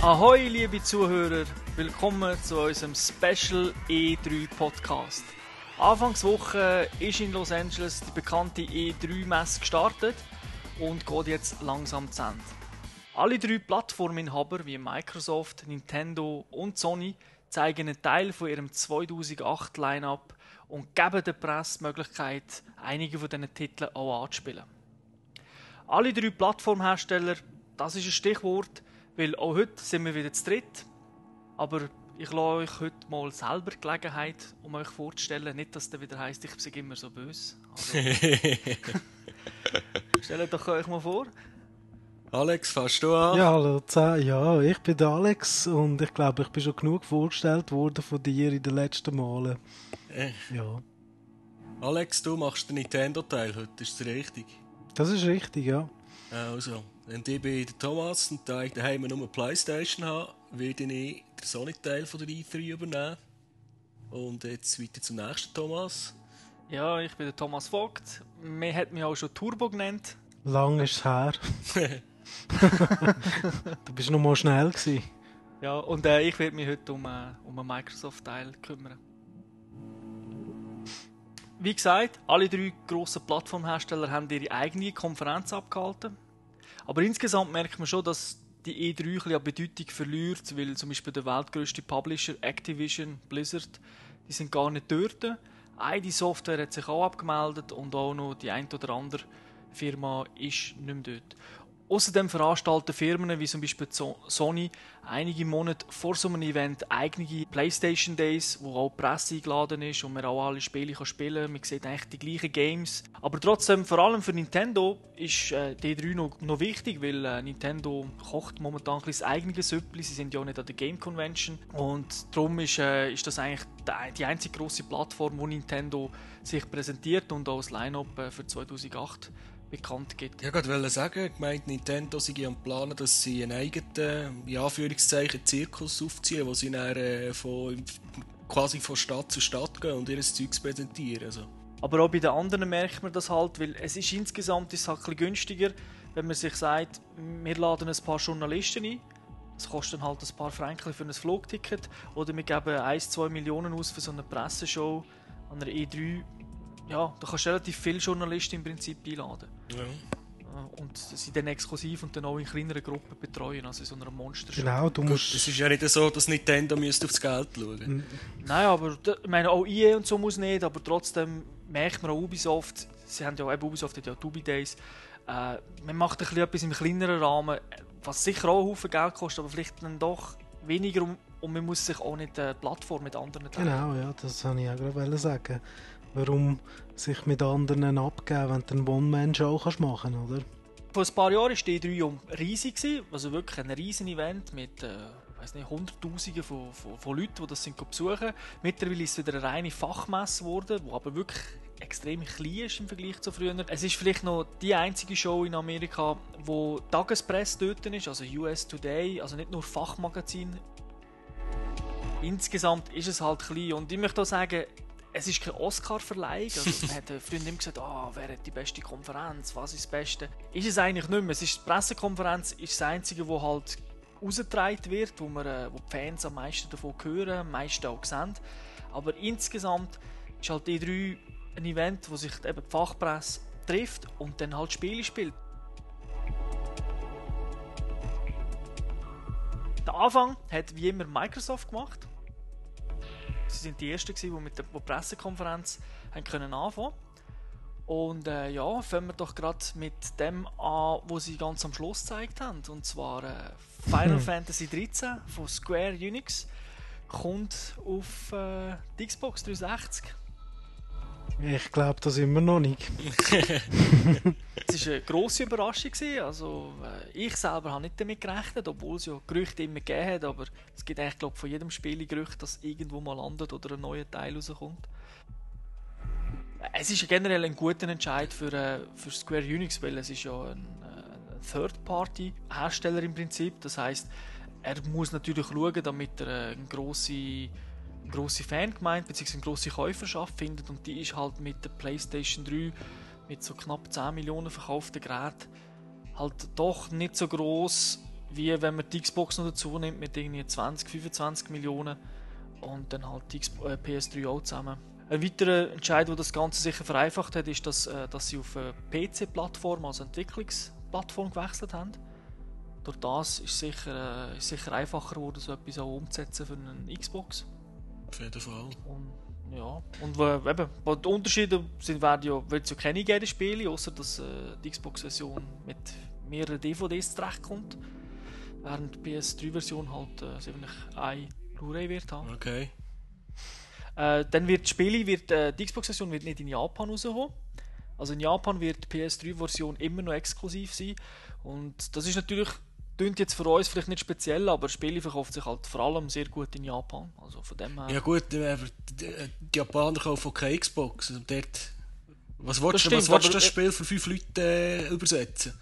Ahoi, liebe Zuhörer, willkommen zu unserem Special E3 Podcast. Anfangswoche ist in Los Angeles die bekannte E3-Messe gestartet und geht jetzt langsam zu Ende. Alle drei Plattforminhaber wie Microsoft, Nintendo und Sony zeigen einen Teil von ihrem 2008 Line-up und geben der Presse die Möglichkeit, einige von diesen Titeln auch anzuspielen. Alle drei Plattformhersteller, das ist ein Stichwort, weil auch heute sind wir wieder zu dritt. Aber ich lasse euch heute mal selber die Gelegenheit, um euch vorzustellen. Nicht, dass es wieder heisst, ich bin immer so böse. Also, stellt doch euch mal vor. Alex, fährst du an? Ja, hallo, ja, ich bin der Alex und ich glaube, ich bin schon genug vorgestellt worden von dir in den letzten Malen. Äh. Ja. Alex, du machst den Nintendo-Teil heute, ist das richtig? Das ist richtig, ja. Also, wenn ich bei der Thomas und da ich daheim nur eine Playstation habe, werde ich den Sonic-Teil von der E3 übernehmen. Und jetzt weiter zum nächsten Thomas. Ja, ich bin der Thomas Vogt. Man hat mich auch schon Turbo genannt. Lang ist es her. du bist noch mal schnell gewesen. Ja, und äh, ich werde mich heute um, äh, um einen Microsoft-Teil kümmern. Wie gesagt, alle drei grossen Plattformhersteller haben ihre eigene Konferenz abgehalten. Aber insgesamt merkt man schon, dass die E3 ein bisschen an Bedeutung verliert, weil zum Beispiel der weltgrößte Publisher Activision, Blizzard, die sind gar nicht dort. ID Software hat sich auch abgemeldet und auch noch die ein oder andere Firma ist nicht mehr dort. Außerdem veranstalten Firmen wie zum Beispiel Sony einige Monate vor so einem Event eigene PlayStation Days, wo auch die Presse eingeladen ist und man auch alle Spiele spielen kann. Man sieht eigentlich die gleichen Games. Aber trotzdem, vor allem für Nintendo, ist äh, D3 noch, noch wichtig, weil äh, Nintendo kocht momentan ein das eigene Süppli. Sie sind ja auch nicht an der Game Convention. Und darum ist, äh, ist das eigentlich die einzige grosse Plattform, wo Nintendo sich präsentiert und auch das Line-Up äh, für 2008 bekannt gibt. Ja, ich wollte sagen, ich meine, Nintendo sei am Planen, dass sie einen eigenen, in Anführungszeichen, Zirkus aufziehen, wo sie dann äh, von, quasi von Stadt zu Stadt gehen und ihr Zeugs präsentieren. Also. Aber auch bei den anderen merkt man das halt, weil es ist insgesamt ist halt ein bisschen günstiger, wenn man sich sagt, wir laden ein paar Journalisten ein, das kostet dann halt ein paar Franken für ein Flugticket, oder wir geben 1-2 Millionen aus für so eine Presseshow an einer E3 ja, da kannst du relativ viele Journalisten im Prinzip einladen. Ja. Und sie dann exklusiv und dann auch in kleineren Gruppen betreuen, also in so einer monster Genau, du musst... Es ist ja nicht so, dass Nintendo müsste aufs Geld schauen. Nein, aber ich meine, auch EA und so muss nicht, aber trotzdem merkt man auch Ubisoft, sie haben ja auch, Ubisoft hat ja Dubi Days, äh, man macht ein bisschen etwas im kleineren Rahmen, was sicher auch einen Haufen Geld kostet, aber vielleicht dann doch weniger und, man muss sich auch nicht eine Plattform mit anderen teilen. Genau, ja, das wollte ich auch gerade sagen. Warum sich mit anderen abgeben, wenn du eine One-Man-Show machen kannst, oder? Vor ein paar Jahren war die E3 riesig, also wirklich ein riesen Event mit äh, weiß nicht, Hunderttausenden von, von, von Leuten, die das sind besuchen. Mittlerweile ist es wieder eine reine Fachmesse geworden, die aber wirklich extrem klein ist im Vergleich zu früher. Es ist vielleicht noch die einzige Show in Amerika, wo Tagespresse dort ist, also US Today, also nicht nur Fachmagazin. Insgesamt ist es halt klein und ich möchte auch sagen, es ist kein Oscar-Verleihung. Also, man hat früher immer gesagt, oh, wer hat die beste Konferenz, was ist das Beste. Ist es eigentlich nicht mehr. Es ist, die Pressekonferenz ist das Einzige, wo halt rausgetragen wird, wo, man, äh, wo die Fans am meisten davon hören, am meisten auch sehen. Aber insgesamt ist halt E3 ein Event, wo sich eben die Fachpresse trifft und dann halt Spiele spielt. Der Anfang hat wie immer Microsoft gemacht. Sie sind die Ersten, die mit der Pressekonferenz haben können anfangen Und äh, ja, fangen wir doch gerade mit dem an, was sie ganz am Schluss gezeigt haben. Und zwar äh, Final Fantasy 13 von Square Enix kommt auf äh, die Xbox 360. Ich glaube das immer noch nicht. es war eine grosse Überraschung. Also, äh, ich selber habe nicht damit gerechnet, obwohl es ja Gerüchte immer gegeben hat. Aber es gibt eigentlich glaub, von jedem Spiel Gerüchte, dass irgendwo mal landet oder ein neuer Teil rauskommt. Es ist generell ein guter Entscheid für, äh, für Square Enix, weil es ist ja ein, äh, ein Third-Party-Hersteller im Prinzip. Das heißt, er muss natürlich schauen, damit er eine grosse grosse Fangemeinde bzw. eine grosse Käuferschaft findet und die ist halt mit der PlayStation 3 mit so knapp 10 Millionen verkauften Geräten halt doch nicht so groß wie wenn man die Xbox noch dazu nimmt mit irgendwie 20, 25 Millionen und dann halt die äh, PS3 auch zusammen. Ein weiterer Entscheid, der das Ganze sicher vereinfacht hat, ist, dass, äh, dass sie auf eine PC-Plattform, also Entwicklungsplattform gewechselt haben. Durch das ist sicher, äh, ist sicher einfacher geworden, so etwas auch umzusetzen für einen Xbox. Auf jeden Fall. Und, ja, und äh, eben, die Unterschiede sind, werden ja, wird ja keine jede Spiele, außer dass äh, die Xbox-Version mit mehreren DVDs zurechtkommt. Während die PS3-Version halt äh, ein Blu-ray wird haben. Okay. Äh, dann wird das Spiel, wird, äh, die Xbox-Version wird nicht in Japan rauskommen. Also in Japan wird die PS3-Version immer noch exklusiv sein. Und das ist natürlich, klingt jetzt für uns vielleicht nicht speziell, aber das Spiel verkauft sich halt vor allem sehr gut in Japan. Also von dem her. Ja gut, äh, die, die Japaner kaufen keine Xbox. Und dort, was willst, Das du, stimmt, aber- das Spiel für fünf Leute äh, übersetzen?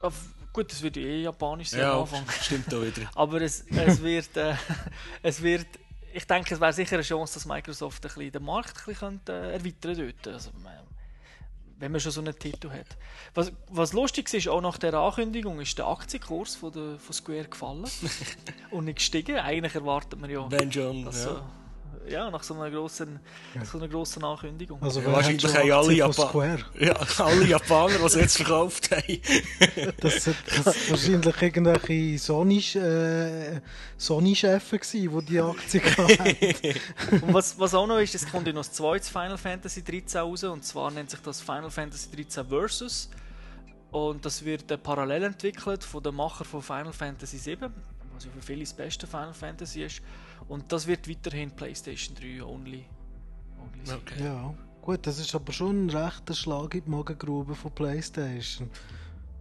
Ah, gut, das wird eh japanisch sein Ja, am Anfang. stimmt auch wieder. Aber es, es wird, äh, es wird, ich denke, es wäre sicher eine Chance, dass Microsoft ein bisschen den Markt ein bisschen könnte, äh, erweitern könnte. Also, äh, wenn man schon so einen Titel hat. Was, was lustig ist, auch nach der Ankündigung ist der Aktienkurs von, der, von Square gefallen und nicht gestiegen. Eigentlich erwartet man ja, schon, dass ja. so, ja, nach so einer grossen, so einer grossen Ankündigung. Also Ja, wahrscheinlich haben alle. Square? Ja, alle Japaner, die es jetzt verkauft haben. Das sind das wahrscheinlich irgendwelche Sony, äh, Sony-Chefen gewesen, die die Aktien hatten. Und was, was auch noch ist, es kommt ja noch das zweites Final Fantasy 13 raus, und zwar nennt sich das Final Fantasy 13 Versus. Und das wird äh, parallel entwickelt von dem Macher von Final Fantasy 7, was ja für viele das beste Final Fantasy ist. Und das wird weiterhin PlayStation 3 only. only sein. Okay. Ja, gut, das ist aber schon ein rechter Schlag in die Magengrube von PlayStation.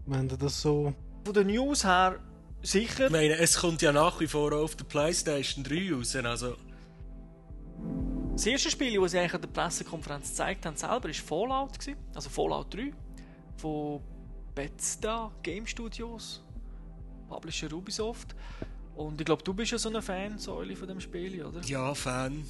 Wenn du das so. Von den News her sicher. Ich meine, es kommt ja nach wie vor auf der PlayStation 3 raus. Also, Das erste Spiel, das sie eigentlich an der Pressekonferenz gezeigt haben, selber, war Fallout. Gewesen. Also Fallout 3 von Bethesda Game Studios, Publisher Ubisoft. Und ich glaube, du bist ja so ein Fan, Säule, von dem Spiel, oder? ja, Fan.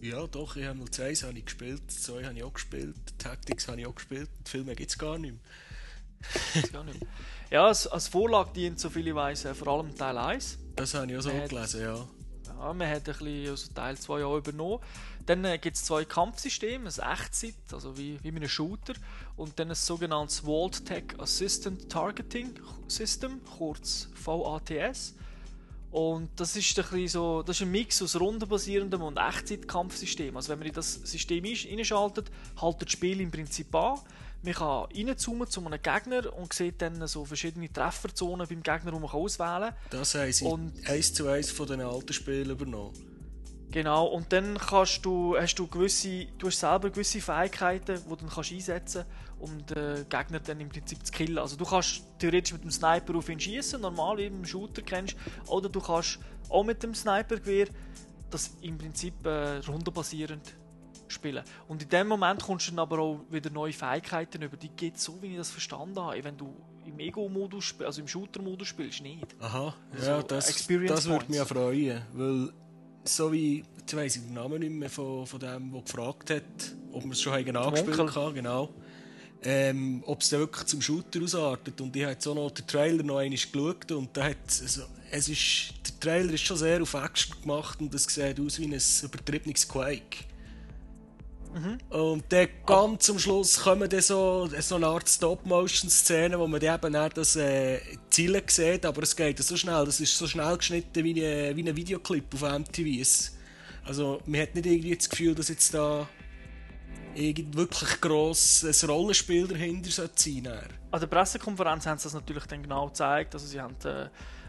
Ja, doch, ich habe 01 habe ich gespielt, 2 habe ich auch gespielt, Tactics habe ich auch gespielt, die Filme gibt es gar nicht mehr. Weiß gar nicht mehr. Ja, als, als Vorlage dient, so viele ich weiss, äh, vor allem Teil 1. Das habe ich auch so Äh, gelesen, ja. Ja, man hat ein bisschen aus Teil 2 auch übernommen. Dann äh, gibt es zwei Kampfsysteme, ein Echtzeit, also wie, wie bei einem Shooter, und dann ein sogenanntes Vault Tech Assistant Targeting System, kurz VATS. Und das ist ein, bisschen so, das ist ein Mix aus rundenbasierendem und Echtzeit-Kampfsystem. Also wenn man in das System einsch- einschaltet, haltet das Spiel im Prinzip an. Man kann reinzoomen zu einem Gegner und sieht dann so verschiedene Trefferzonen beim Gegner, die man auswählen kann. Das Und- eins zu eins von den alten Spielen übernommen. Genau, und dann kannst du, hast du gewisse, du hast selber gewisse Fähigkeiten, die du dann kannst einsetzen um den Gegner dann im Prinzip zu killen. Also du kannst theoretisch mit dem Sniper auf ihn schießen, normal wie im Shooter kennst, oder du kannst auch mit dem Snipergewehr das im Prinzip äh, rundenbasierend spielen. Und in dem Moment kommst du dann aber auch wieder neue Fähigkeiten über. Die geht so, wie ich das verstanden habe. Wenn du im Ego-Modus, also im Shooter-Modus spielst, nicht. Aha, Also, ja, das, Experience das würde mich freuen, weil so wie, jetzt weiss ich den Namen nicht mehr von, von dem, der gefragt hat, ob wir es schon haben angespielt haben, genau. Ähm, ob es dann wirklich zum Shooter ausartet. Und ich habe jetzt auch noch den Trailer noch einmal geschaut und da hat also, es ist, der Trailer ist schon sehr auf Action gemacht und es sieht aus wie ein übertriebenes Quake. Und dann ganz am Schluss kommen dann so, so eine Art Stop-Motion-Szene, wo man dann eben dann das äh, Zielen sieht, aber es geht so schnell, das ist so schnell geschnitten wie ein, wie ein Videoclip auf MTV. Also man hat nicht irgendwie das Gefühl, dass jetzt da irgend wirklich gross ein Rollenspiel dahinter sein sollte. An der Pressekonferenz haben sie das natürlich dann genau gezeigt. Also sie haben äh,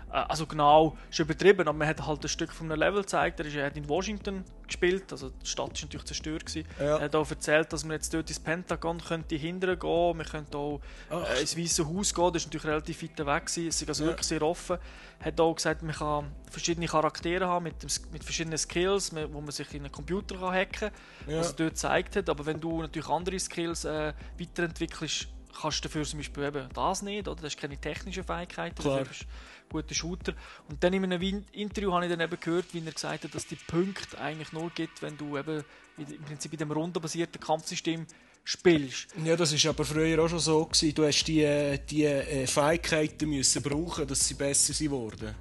also genau ist übertrieben, aber man hat halt ein Stück von einem Level gezeigt. Er, ist, er hat in Washington gespielt, also die Stadt ist natürlich zerstört gewesen. Ja. Er hat auch erzählt, dass man jetzt dort ins Pentagon könnte hindern gehen, man könnte auch Ach. äh, ins Weiße Haus gehen. Das ist natürlich relativ weit weg gewesen. Es ist also Ja. wirklich sehr offen. Er hat auch gesagt, man kann verschiedene Charaktere haben mit, dem, mit verschiedenen Skills, wo man sich in einen Computer kann hacken kann Ja. was er dort gezeigt hat. Aber wenn du natürlich andere Skills äh, weiterentwickelst, kannst du dafür zum Beispiel eben das nicht, oder? Das ist keine technische Fähigkeit, Klar. dafür bist du guter Shooter. Und dann in einem Interview habe ich dann eben gehört, wie er gesagt hat, dass die Punkte eigentlich nur gibt, wenn du eben im Prinzip in dem rundenbasierten Kampfsystem spielst. Ja, das war aber früher auch schon so. Gewesen. Du hast die, äh, die äh, Fähigkeiten müssen brauchen, dass sie besser sind worden.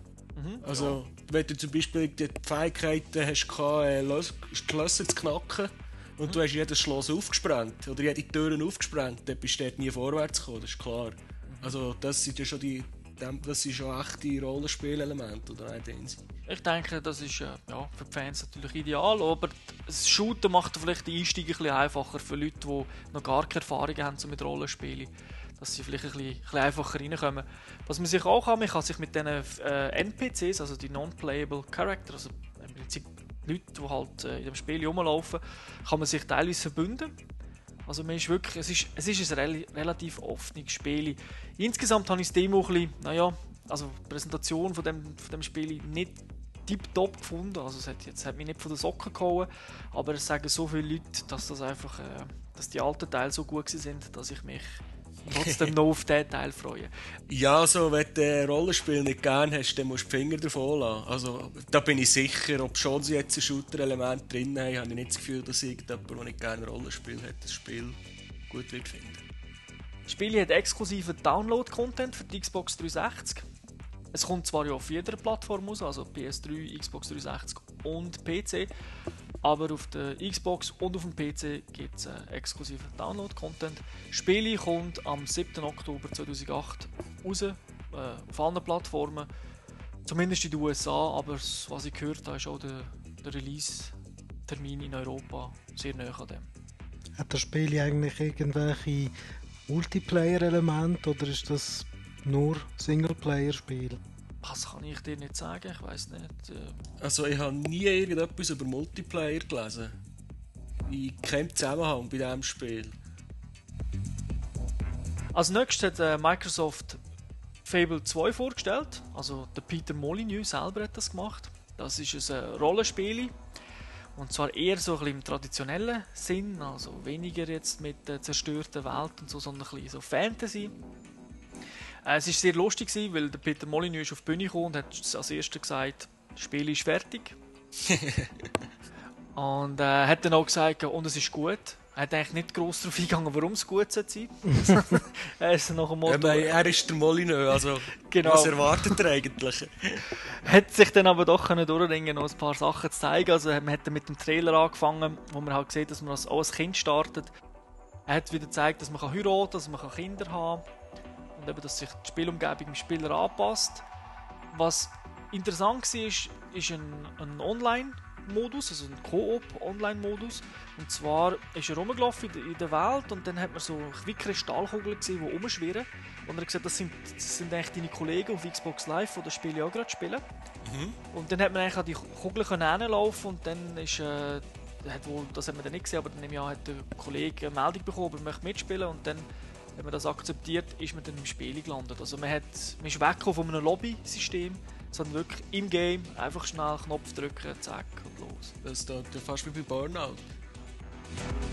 Also, wenn du zum Beispiel die Fähigkeiten hast, gehabt, äh, Schlösser zu knacken und du hast jedes Schloss aufgesprengt oder jede Türen aufgesprengt, dann bist du dort nie vorwärts gekommen, das ist klar. Also, das sind ja schon die dem- das sind schon echte Rollenspielelemente, oder nicht? Ich denke, das ist äh, ja, für die Fans natürlich ideal, aber das Shooten macht vielleicht den Einstieg ein einfacher für Leute, die noch gar keine Erfahrung haben so mit Rollenspielen. Dass sie vielleicht ein ein bisschen einfacher reinkommen. Was man sich auch kann, man kann sich mit diesen äh, NPCs, also die Non-Playable Character, also im Prinzip Leute, die halt äh, in dem Spiel rumlaufen, kann man sich teilweise verbünden. Also man ist wirklich, es ist, es ist ein rel relativ offenes Spiel. Insgesamt habe ich das Demo ein bisschen, naja, also die Präsentation von dem, von dem Spiel nicht tiptop gefunden. Also es hat, jetzt, hat mich nicht von den Socken gehauen, aber es sagen so viele Leute, dass das einfach, äh, dass die alten Teile so gut sind, dass ich mich trotzdem noch auf diesen Teil freue. Ja, also, wenn du Rollenspiel nicht gerne hast, dann musst du die Finger davon lassen. Also, da bin ich sicher, ob schon sie jetzt ein Shooter-Element drin haben, habe ich nicht das Gefühl, dass irgendjemand, der nicht gerne Rollenspiel hat, das Spiel gut wird finden. Das Spiel hat exklusiven Download-Content für die Xbox 360. Es kommt zwar ja auf jeder Plattform raus, also PS3, Xbox 360 und PC, aber auf der Xbox und auf dem PC gibt es äh, exklusiven Download-Content. Das Spiel kommt am 7. Oktober 2008 raus, äh, auf allen Plattformen, zumindest in den USA, aber was ich gehört habe, ist auch der, der Release-Termin in Europa sehr nah an dem. Hat das Spiel eigentlich irgendwelche Multiplayer-Elemente oder ist das nur Singleplayer-Spiel? Das kann ich dir nicht sagen, ich weiß nicht. Äh, Also, ich habe nie irgendetwas über Multiplayer gelesen. In keinem Zusammenhang bei diesem Spiel. Als nächstes hat äh, Microsoft Fable 2 vorgestellt. Also der Peter Molyneux selber hat das gemacht. Das ist ein äh, Rollenspiel. Und zwar eher so ein bisschen im traditionellen Sinn, also weniger jetzt mit der zerstörten Welt und so, sondern ein bisschen so Fantasy. Äh, es war sehr lustig, weil der Peter Molyneux ist auf die Bühne gekommen und hat als erstes gesagt, das Spiel ist fertig. und äh, hat dann auch gesagt, und es ist gut. Er hat eigentlich nicht gross darauf eingegangen, warum es gut sein soll. er ist nach dem Ja, Motto, aber er ist der Molyneux, also Genau. was erwartet er eigentlich? hat sich dann aber doch können durchringen, noch ein paar Sachen zu zeigen. Also man hat dann mit dem Trailer angefangen, wo man halt sieht, dass man als, als Kind startet. Er hat wieder gezeigt, dass man kann heiraten, dass man kann Kinder haben und eben, dass sich die Spielumgebung dem Spieler anpasst. Was interessant war, ist, ist ein, ein Online-Modus, also ein Koop-Online-Modus. Und zwar ist er rumgelaufen in der- in der Welt und dann hat man so wie Kristallkugeln gesehen, die rumschwirren. Und er hat gesagt, das sind, das sind eigentlich deine Kollegen auf Xbox Live, die das Spiel ja auch gerade spielen. Und dann hat man eigentlich an die Kugeln hinlaufen und dann ist, äh, hat wohl, das hat man dann nicht gesehen, aber dann im Jahr hat der Kollege eine Meldung bekommen, er möchte mitspielen und dann, wenn man das akzeptiert, ist man dann im Spiel gelandet. Also man, hat, man ist weggekommen von einem Lobby-System, sondern wirklich im Game einfach schnell Knopf drücken, zack und los. Das ist ja fast wie bei Burnout.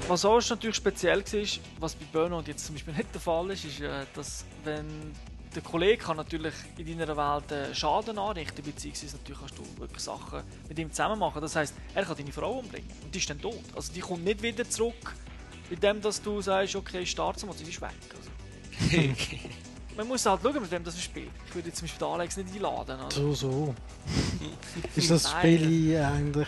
Was auch natürlich speziell war, was bei Burnout jetzt zum Beispiel nicht der Fall ist, ist, äh, dass wenn der Kollege kann natürlich in deiner Welt äh, Schaden anrichten, beziehungsweise natürlich kannst du wirklich Sachen mit ihm zusammen machen. Das heißt, er kann deine Frau umbringen und die ist dann tot. Also die kommt nicht wieder zurück, indem dass du sagst, okay, start sie mal, sie ist weg. Also, man muss halt schauen, mit wem das spielt. Ich würde jetzt zum Beispiel den Alex nicht einladen. Also. So, so. ist das Nein. Spiel eigentlich.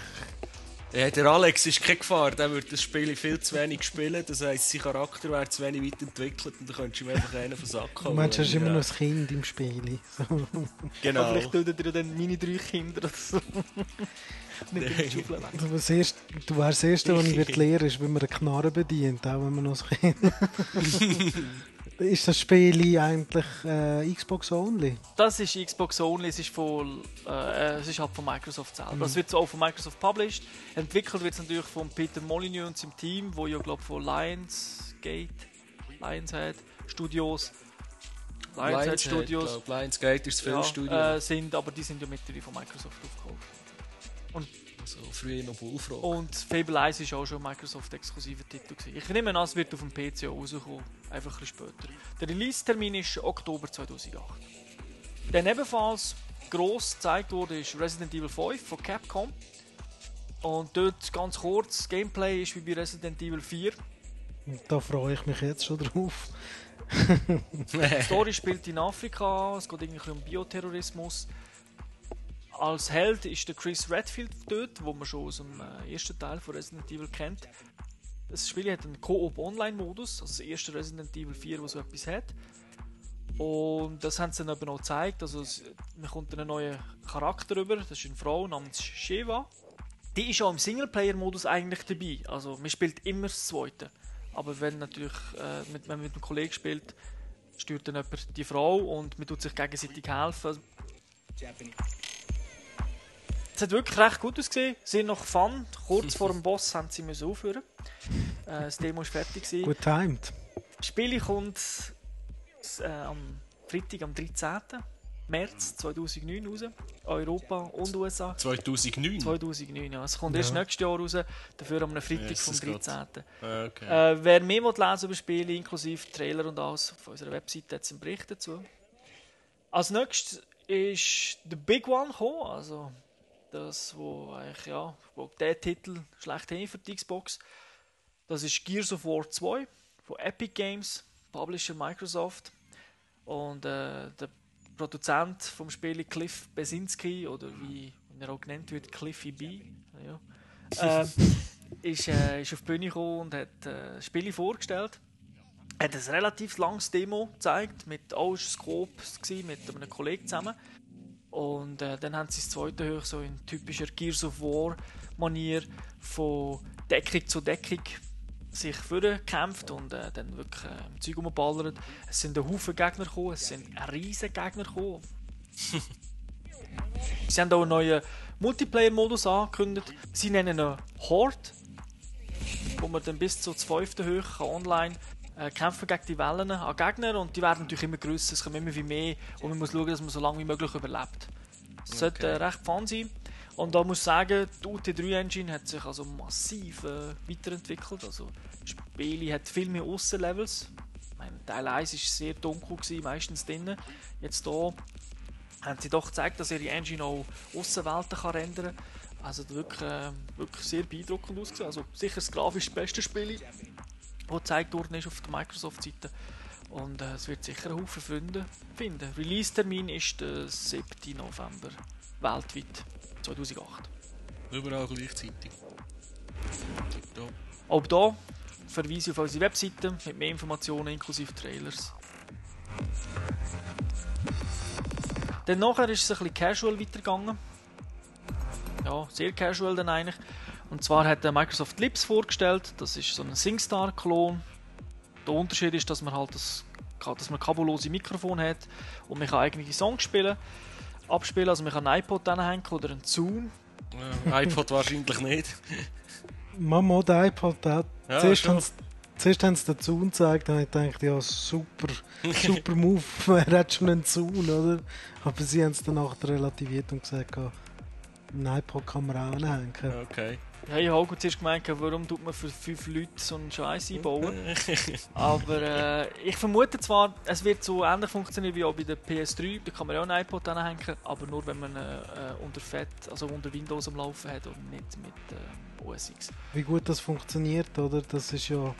Ja, der Alex ist keine Gefahr, der würde das Spiel viel zu wenig spielen. Das heisst, sein Charakter wäre zu wenig weit entwickelt und dann könntest du ihm einfach einen von Sack Du meinst, du hast immer noch ein Kind im Spiel. So. Aber Genau. vielleicht tötet ihr dann meine drei Kinder oder so. Nicht in die Schaufel weg. Du, das erste, du wärst das Erste, was ich wird lernen, ist, wie man eine Knarre bedient, auch wenn man noch ein Kind Ist das Spiel eigentlich äh, Xbox only? Das ist Xbox Only, es ist, von, äh, es ist halt von Microsoft selber. Es wird auch von Microsoft published. Entwickelt wird es natürlich von Peter Molyneux und seinem Team, wo ja glaube von Lionsgate, Lionshead Studios, Lionshead Studios Lionsgate ist das ja, Filmstudio. äh, sind, aber die sind ja mittlerweile von Microsoft aufgekauft. Und Also früher noch Bullfrog. Und Fable 1 war auch schon ein Microsoft-exklusiver Titel. Gewesen. Ich nehme an, es wird auf dem PC auch rauskommen, einfach ein bisschen später. Der Release-Termin ist Oktober 2008. Dann ebenfalls gross gezeigt wurde, ist Resident Evil 5 von Capcom. Und dort ganz kurz, das Gameplay ist wie bei Resident Evil 4. Da freue ich mich jetzt schon drauf. Die Story spielt in Afrika, es geht irgendwie um Bioterrorismus. Als Held ist der Chris Redfield dort, wo man schon aus dem äh, ersten Teil von Resident Evil kennt. Das Spiel hat einen Co-op-Online-Modus, also das erste Resident Evil 4, das so etwas hat. Und das haben sie dann eben auch gezeigt. Also, es, man kommt einen neuen Charakter über, das ist eine Frau namens Sheva. Die ist auch im Singleplayer-Modus eigentlich dabei. Also, man spielt immer das Zweite. Aber wenn natürlich äh, mit, wenn man mit einem Kollegen spielt, steuert dann jemand die Frau und man tut sich gegenseitig helfen. Es hat wirklich recht gut ausgesehen. Sie sind noch Fun. Kurz vor dem Boss haben sie müssen aufhören. Äh, das Demo war fertig. Gewesen. Gut timed. Das Spiel kommt äh, am Freitag, am 13. März 2009 raus. Europa und USA. 2009? 2009, ja. Es kommt erst Ja. nächstes Jahr raus, dafür am Freitag vom Gott. 13. Ah, Okay. Äh, wer mehr will lesen über Spiele, inklusive Trailer und alles, auf unserer Webseite hat es einen Bericht dazu. Als nächstes ist der Big One gekommen, also das, wo eigentlich, ja, wo der Titel schlechthin für die Xbox. Das ist Gears of War 2 von Epic Games, Publisher Microsoft. Und äh, der Produzent vom Spiel Cliff Besinski, oder wie er auch genannt wird, Cliffy B. Ja. Äh, ist, äh, ist auf die Bühne gekommen und hat äh, Spiele vorgestellt. Er hat ein relativ langes Demo gezeigt, mit gewesen, mit einem Kollegen zusammen. Und äh, dann haben sie das zweite hoch so in typischer Gears of War Manier von Deckung zu Deckung sich vorgekämpft und äh, dann wirklich äh, im Zeug rumballert. Es sind ein Haufen Gegner gekommen, es sind riesen Gegner gekommen. sie haben auch einen neuen Multiplayer-Modus angekündigt. Sie nennen ihn Horde, wo man dann bis zur 12. Höhe online äh, kämpfen gegen die Wellen an Gegner und die werden natürlich immer grösser, es kommen immer wie mehr und man muss schauen, dass man so lange wie möglich überlebt. Es sollte äh, recht fun sein. Und da muss ich sagen, die UT3-Engine hat sich also massiv äh, weiterentwickelt. Also, das Spiel hat viel mehr meine, Teil 1 war sehr dunkel, gewesen, meistens drinnen. Jetzt hier haben sie doch gezeigt, dass ihre Engine auch Aussenwelten kann rendern kann. Also wirklich, äh, wirklich sehr beeindruckend ausgesehen. Also sicher das grafisch beste Spiel, das gezeigt worden ist auf der Microsoft-Seite. Und äh, es wird sicher einen Haufen Freunde finden. Release-Termin ist der 7. November weltweit 2008. Überall gleichzeitig. Auch hier verweise ich auf unsere Webseite mit mehr Informationen inklusive Trailers. Dann nachher ist es ein bisschen casual weitergegangen. Ja, sehr casual dann eigentlich. Und zwar hat der Microsoft Lips vorgestellt. Das ist so ein SingStar-Klon. Der Unterschied ist, dass man halt das, dass man kabellose Mikrofon hat und man kann eigene Songs spielen, abspielen. Also man kann einen iPod hängen oder einen Zoom. Ja, iPod wahrscheinlich nicht. Mama, der iPod, der Ja, zuerst, haben sie, zuerst haben sie den Zaun gezeigt, dann habe ich gedacht, ja, super, super Move, wer hat schon einen Zaun, oder? Aber sie haben es dann nachher relativiert und gesagt, ja, ein iPod kann man auch anhängen. Okay. Ja, ich habe auch zuerst gemeint, warum tut man für fünf Leute so einen Scheiß einbauen. Aber äh, ich vermute zwar, es wird so ähnlich funktionieren wie auch bei der PS3. Da kann man ja auch einen iPod anhängen, aber nur wenn man äh, unter Fett, also unter Windows am Laufen hat und nicht mit äh, OS X. Wie gut das funktioniert, oder? Das ist ja.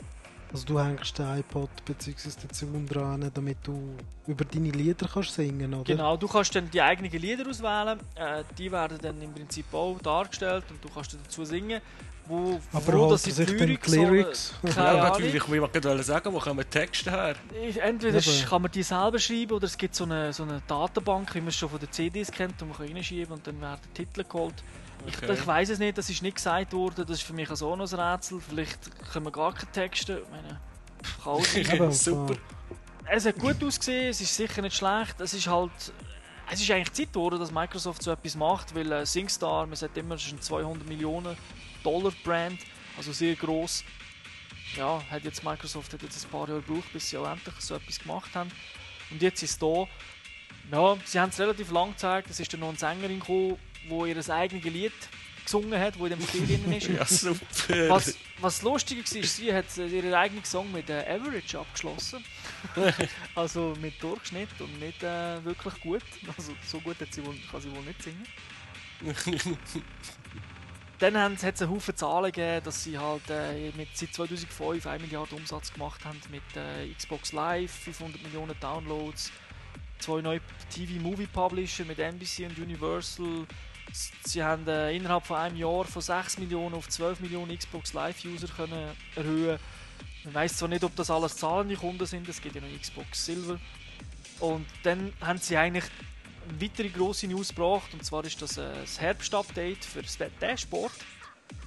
Also du hängst den iPod bzw. den Zaun dran, damit du über deine Lieder kannst singen, oder? Genau, du kannst dann die eigenen Lieder auswählen. Äh, die werden dann im Prinzip auch dargestellt und du kannst dazu singen. Wo, Aber wo das in sich die Lyrik die so eine- Lyrics? Keine Ja, Ahnung. natürlich. Ich wollte gerade sagen, wo kommen die Texte her? Entweder Ja, kann man die selber schreiben oder es gibt so eine, so eine Datenbank, wie man es schon von den CDs kennt, wo man kann reinschieben und dann werden Titel geholt. Ich, Okay. ich weiß es nicht, das ist nicht gesagt worden, das ist für mich so noch ein Rätsel. Vielleicht können wir gar keine Texte. Ich meine, pff, kann auch sein. Eben, Super. es hat gut ausgesehen, es ist sicher nicht schlecht. Es ist halt. Es ist eigentlich Zeit geworden, dass Microsoft so etwas macht, weil äh, SingStar, man sagt immer, es ist ein 200 Millionen Dollar Brand, also sehr groß. Ja, hat jetzt Microsoft hat jetzt ein paar Jahre gebraucht, bis sie auch endlich so etwas gemacht haben. Und jetzt ist es da. Ja, sie haben es relativ lang gezeigt. Es ist dann noch eine Sängerin gekommen, die ihr eigenes Lied gesungen hat, wo in dem Spiel ist. Ja, super. Was, was lustig war, sie hat ihren eigenen Song mit äh, Average abgeschlossen. also mit Durchschnitt und nicht äh, wirklich gut. Also so gut hat sie wohl, kann sie wohl nicht singen. Dann hat es einen Haufen Zahlen gegeben, dass sie halt äh, mit, seit 2005 1 Milliarde Umsatz gemacht haben mit äh, Xbox Live, 500 Millionen Downloads, zwei neue TV-Movie-Publisher mit NBC und Universal. Sie haben äh, innerhalb von einem Jahr von 6 Millionen auf 12 Millionen Xbox Live-User erhöhen. Man weiß zwar nicht, ob das alles zahlende Kunden sind, es gibt ja noch Xbox Silver. Und dann haben sie eigentlich eine weitere grosse News gebracht, und zwar ist das äh, das Herbst-Update für das Dashboard.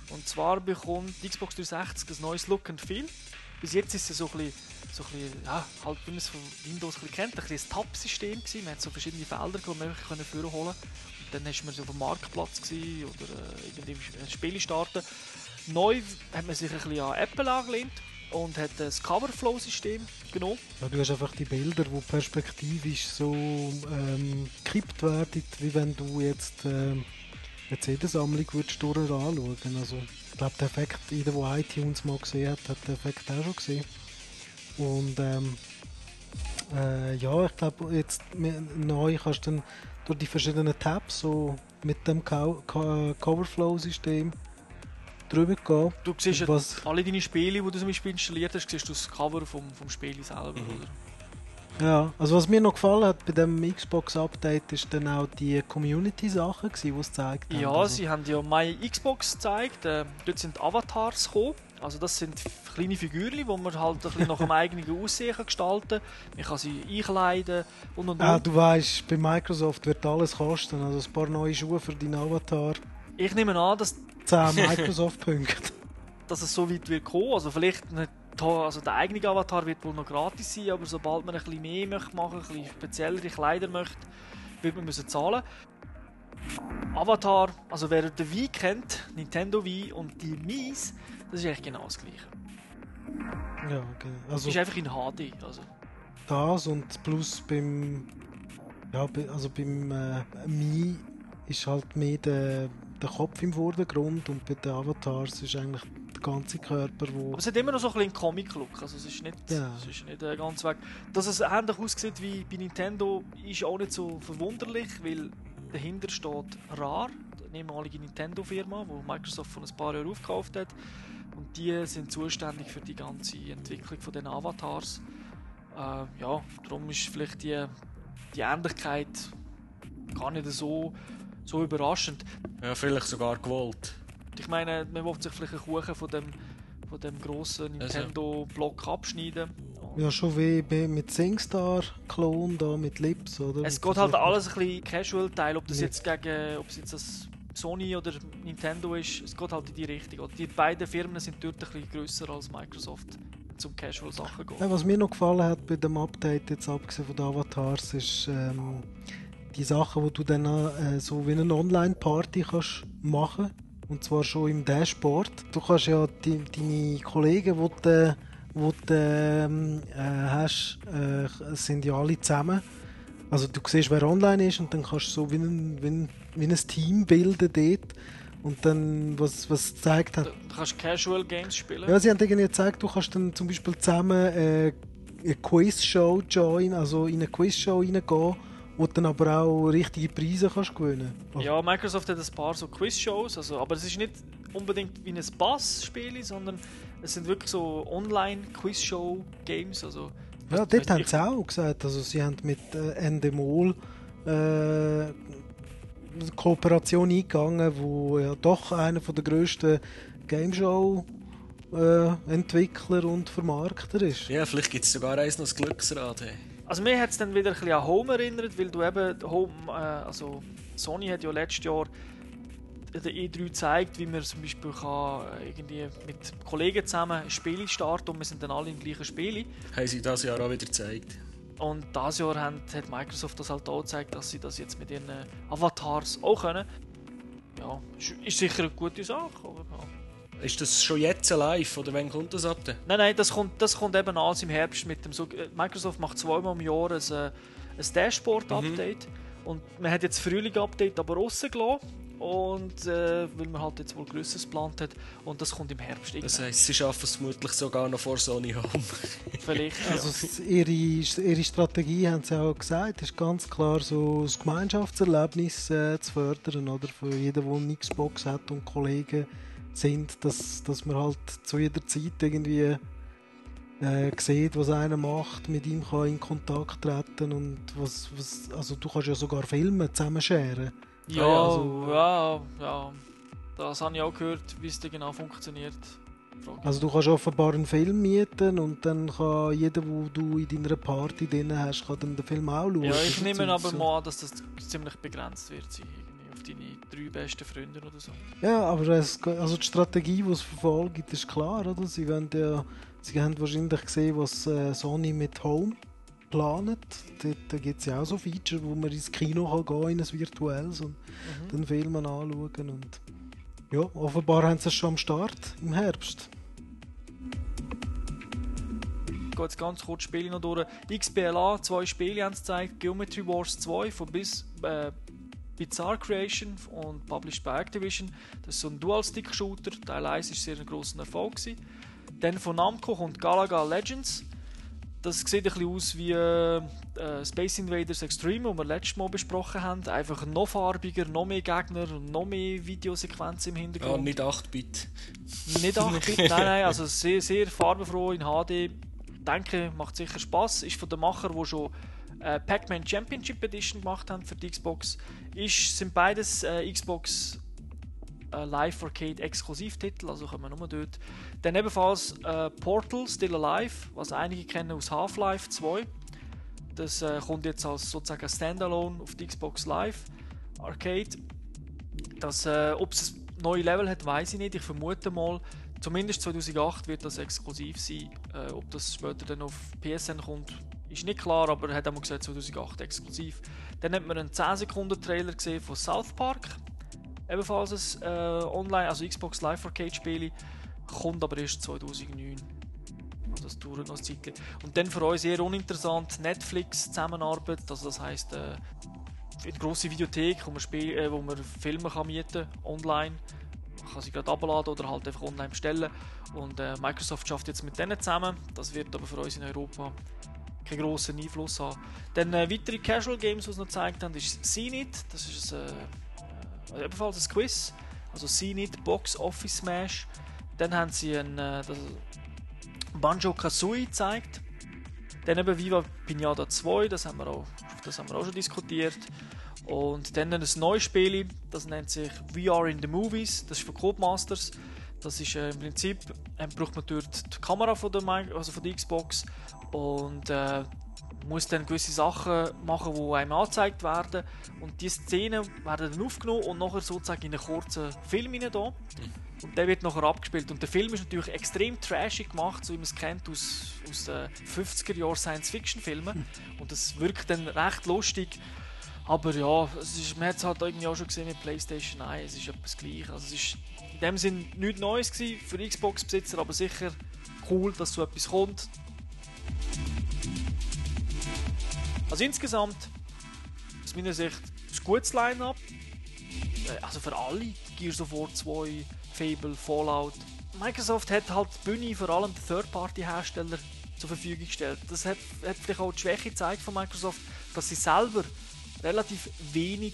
Und zwar bekommt die Xbox 360 ein neues Look and Feel. Bis jetzt ist es so ein bisschen, so ein bisschen ja, halt, wie man es von Windows ein kennt, ein, ein Tab-System. Man hat so verschiedene Felder, die man können vorholen dann war man auf dem Marktplatz oder äh, irgendwie Spiele starten. Neu hat man sich ein bisschen an Apple angelehnt und hat das Coverflow-System genommen. Ja, du hast einfach die Bilder, die perspektivisch so ähm, gekippt werden, wie wenn du jetzt ähm, eine CD-Sammlung würdest. Also, ich glaube, der Effekt, jeder, der iTunes mal gesehen hat, hat den Effekt auch schon gesehen. Und ähm, äh, ja, ich glaube, jetzt neu kannst du dann durch die verschiedenen Tabs so mit dem Co Co Coverflow-System drüber gehen. Du siehst was alle deine Spiele, die du zum Beispiel installiert hast, siehst du das Cover vom, vom Spiel selber, mhm. oder? Ja, also was mir noch gefallen hat bei dem Xbox-Update ist dann auch die Community-Sachen, die es gezeigt haben. Ja, also. sie haben ja My Xbox gezeigt, äh, dort sind Avatars gekommen. Also das sind kleine Figürchen, die man halt ein bisschen nach dem eigenen Aussehen gestalten kann. Man kann sie einkleiden und und ah, und. du weißt, bei Microsoft wird alles kosten, also ein paar neue Schuhe für deinen Avatar. Ich nehme an, dass 10 Microsoft-Punkte. dass es so weit wird kommen. Also vielleicht nicht, also der eigene Avatar wird wohl noch gratis sein, aber sobald man ein bisschen mehr möchte machen, ein bisschen speziellere Kleider möchte, wird man müssen zahlen. Avatar, also wer den Wii kennt, Nintendo Wii und die Mies, das ist eigentlich genau das gleiche. Ja, okay. Also ist einfach in HD. Also. Das und plus beim ja, also beim äh, Mi ist halt mehr der der Kopf im Vordergrund und bei den Avatars ist eigentlich der ganze Körper, wo... Aber es hat immer noch so ein bisschen Comic-Look, also es ist nicht, ja. es ist nicht äh, ganz weg. Dass es ähnlich aussieht wie bei Nintendo ist auch nicht so verwunderlich, weil dahinter steht RAR, die ehemalige Nintendo-Firma, die Microsoft vor ein paar Jahren aufgekauft hat und die sind zuständig für die ganze Entwicklung von den Avatars. Äh, ja, darum ist vielleicht die, die Ähnlichkeit gar nicht so so überraschend. Ja, vielleicht sogar gewollt. Ich meine, man will sich vielleicht einen Kuchen von dem, von dem grossen also. Nintendo-Block abschneiden. Ja, schon wie mit SingStar-Klon da, mit Lips, oder? Es geht halt alles ein bisschen Casual-Teil, ob das jetzt gegen, ob es jetzt das Sony oder Nintendo ist, es geht halt in die Richtung. Die beiden Firmen sind dort ein bisschen grösser als Microsoft zum Casual-Sachen. Ja, was mir noch gefallen hat bei dem Update, jetzt abgesehen von den Avatars, ist ähm, die Sachen, die du dann äh, so wie eine Online-Party kannst machen und zwar schon im Dashboard. Du kannst ja die, deine Kollegen, die du, die du ähm, äh, hast, äh, sind ja alle zusammen. Also du siehst, wer online ist und dann kannst du so wie ein, wie ein, wie ein Team bilden dort. Und dann, was, was gezeigt hat... Du kannst Casual Games spielen? Ja, sie haben irgendwie gezeigt, du kannst dann zum Beispiel zusammen äh, eine Quiz-Show join, also in eine Quiz-Show reingehen wo du dann aber auch richtige Preise kannst gewinnen also. Ja, Microsoft hat ein paar so Quiz-Shows, also, aber es ist nicht unbedingt wie ein Bass-Spiel, sondern es sind wirklich so Online-Quiz-Show-Games. Also, ja, dort haben sie auch gesagt, also sie haben mit äh, Endemol äh, eine Kooperation eingegangen, wo ja doch einer der grössten Game-Show äh, Entwickler und Vermarkter ist. Ja, vielleicht gibt es sogar eins noch das Glücksrad. Hey. Also mir hat es dann wieder ein bisschen an Home erinnert, weil du eben Home, äh, also Sony hat ja letztes Jahr der E3 gezeigt, wie man zum Beispiel kann, äh, irgendwie mit Kollegen zusammen Spiele starten und wir sind dann alle im gleichen Spiel. Haben sie das Jahr auch wieder gezeigt. Und dieses Jahr hat, hat Microsoft das halt auch gezeigt, dass sie das jetzt mit ihren Avatars auch können. Ja, ist sicher eine gute Sache. Aber, ja. Ist das schon jetzt live oder wann kommt das ab? Nein, nein, das kommt, das kommt eben alles im Herbst mit dem. Äh, Microsoft macht zweimal im Jahr ein, äh, ein Dashboard-Update. Mhm. Und man hat jetzt Frühling-Update aber rausgelassen. Und äh, weil man halt jetzt wohl Größeres geplant hat und das kommt im Herbst. Das heisst, sie schaffen es vermutlich sogar noch vor Sony Home. Vielleicht. Also ihre, ihre Strategie, haben sie auch gesagt, ist ganz klar so das Gemeinschaftserlebnis äh, zu fördern, oder? Für jeden, der eine Xbox hat und Kollegen sind, dass, dass man halt zu jeder Zeit irgendwie äh, sieht, was einer macht, mit ihm kann in Kontakt treten und was, was also du kannst ja sogar Filme zusammen scheren. Ja, ja, also- ja, ja. Das habe ich auch gehört, wie es da genau funktioniert. Frage. Also du kannst offenbar einen Film mieten und dann kann jeder, wo du in deiner Party drin hast, kann dann den Film auch schauen. Ja, ich nehme aber so. mal an, dass das ziemlich begrenzt wird sein. Irgendwie auf deine drei besten Freunde oder so. Ja, aber es, also die Strategie, die es verfolgt, ist klar, oder? Sie, wollen ja, sie haben wahrscheinlich gesehen, was äh, Sony mit Home planet. Dort gibt es ja auch so Features, wo man ins Kino kann gehen, in ein virtuelles und dann Filme anschauen. Und ja, offenbar haben sie es schon am Start im Herbst. Ich gehe jetzt ganz kurz die Spiele noch durch. XBLA, zwei Spiele haben sie gezeigt. Geometry Wars 2 von bis, äh, Bizarre Creation und published by Activision. Das ist so ein Dual-Stick-Shooter. Teil 1 war sehr ein grosser Erfolg. Gewesen. Dann von Namco kommt Galaga Legends. Das sieht ein bisschen aus wie äh, äh, Space Invaders Extreme, das wir letztes Mal besprochen haben. Einfach noch farbiger, noch mehr Gegner, noch mehr Videosequenzen im Ja, Hintergrund. nicht 8-Bit. Nicht 8-Bit, nein, nein, also sehr, sehr farbenfroh in HD. Ich denke, macht sicher Spaß. Ist von den Machern, die schon äh, Pac-Man Championship Edition gemacht haben für die Xbox. Ist, sind beides äh, Xbox äh, Live Arcade Exklusivtitel, also können wir nur dort. Dann ebenfalls äh, Portal Still Alive, was einige kennen aus Half-Life 2. Das äh, kommt jetzt als sozusagen Standalone auf die Xbox Live Arcade. Das, äh, ob es ein neues Level hat, weiß ich nicht. Ich vermute mal, zumindest 2008 wird das exklusiv sein. Äh, ob das später dann auf PSN kommt, ist nicht klar, aber er hat einmal gesagt 2008 exklusiv. Dann hat man einen 10 Sekunden Trailer gesehen von South Park. Ebenfalls ein äh, Online, also Xbox Live Arcade Spiel. Kommt aber erst 2009. Also das dauert noch ein Zeitchen. Und dann für uns sehr uninteressant Netflix Zusammenarbeit. Also das heisst, äh, eine grosse Videothek, wo man, Spiel, äh, wo man Filme kann mieten online. Man kann sie gerade abladen oder halt einfach online bestellen. Und äh, Microsoft schafft jetzt mit denen zusammen. Das wird aber für uns in Europa keinen grossen Einfluss haben. Dann äh, weitere Casual Games, die sie noch gezeigt haben, ist CNIT. Das ist äh, äh, ebenfalls ein Quiz. Also CNIT Box Office Smash. Dann haben sie ein äh, Banjo Kazooie gezeigt. Dann eben Viva Pinata 2, das haben wir auch, das haben wir auch schon diskutiert. Und dann ein neues Spiel, das nennt sich VR in the Movies, das ist von Codemasters. Das ist äh, im Prinzip, äh, braucht man dort die Kamera von der, also von der Xbox und äh, muss dann gewisse Sachen machen, die einem angezeigt werden. Und diese Szenen werden dann aufgenommen und nachher sozusagen in einen kurzen Film hinein da. Und der wird nachher abgespielt. Und der Film ist natürlich extrem trashig gemacht, so wie man es kennt aus, aus den 50er Jahren Science-Fiction-Filmen. Und das wirkt dann recht lustig. Aber ja, es ist, man hat es halt irgendwie auch schon gesehen mit PlayStation 1, es ist etwas gleich. Also es ist in dem Sinn nichts Neues gewesen für Xbox-Besitzer, aber sicher cool, dass so etwas kommt. Also insgesamt, aus meiner Sicht, ein gutes Line-Up. Äh, Also für alle, Gears of War 2, Fable, Fallout. Microsoft hat halt die Bühne vor allem Third-Party-Hersteller zur Verfügung gestellt. Das hat, hat vielleicht auch die Schwäche gezeigt von Microsoft, dass sie selber relativ wenig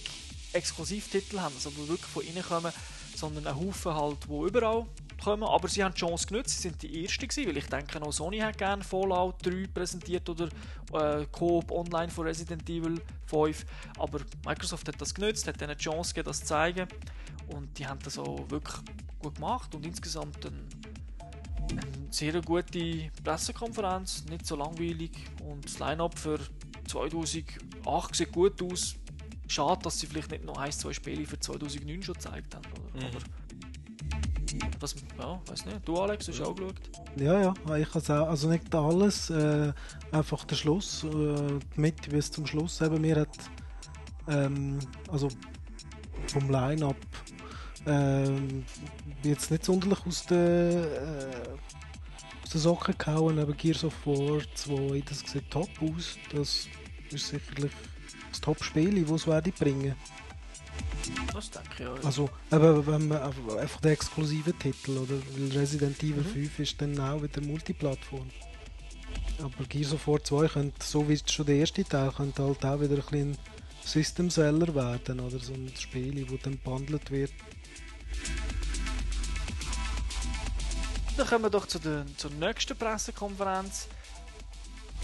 Exklusivtitel haben, also die wirklich von innen kommen, sondern ein Haufen halt, wo überall kommen. Aber sie haben die Chance genutzt, sie sind die Ersten gewesen, weil ich denke auch Sony hat gerne Fallout 3 präsentiert oder äh, Coop Online von Resident Evil 5. Aber Microsoft hat das genutzt, hat ihnen die Chance gegeben, das zu zeigen. Und die haben das auch wirklich gut gemacht und insgesamt ein, eine sehr gute Pressekonferenz, nicht so langweilig und das Line-Up für 2008 sieht gut aus. Schade, dass sie vielleicht nicht noch ein, zwei Spiele für 2009 schon gezeigt haben. Mhm. Aber was, ja, weiß nicht. Du, Alex, hast du auch geschaut? Ja, ja, ich kann auch, also nicht alles, äh, einfach der Schluss, äh, Mitte bis zum Schluss. Eben, mir hat, ähm, also vom Line-Up, ähm, jetzt nicht sonderlich aus der, äh, aus den Socken gehauen, aber Gears of War 2, das sieht top aus. Das ist sicherlich das Top-Spiel, das es werde bringen. Das denke ich ja. Also, aber wenn man einfach der exklusive Titel, oder? Weil Resident Evil Mhm. 5 ist dann auch wieder Multiplattform. Aber Gears of War 2 könnte, so wie schon der erste Teil, könnte halt auch wieder ein bisschen System Seller werden, oder so ein Spiel, wo dann gebundelt wird. Dann kommen wir doch zu der, zur nächsten Pressekonferenz.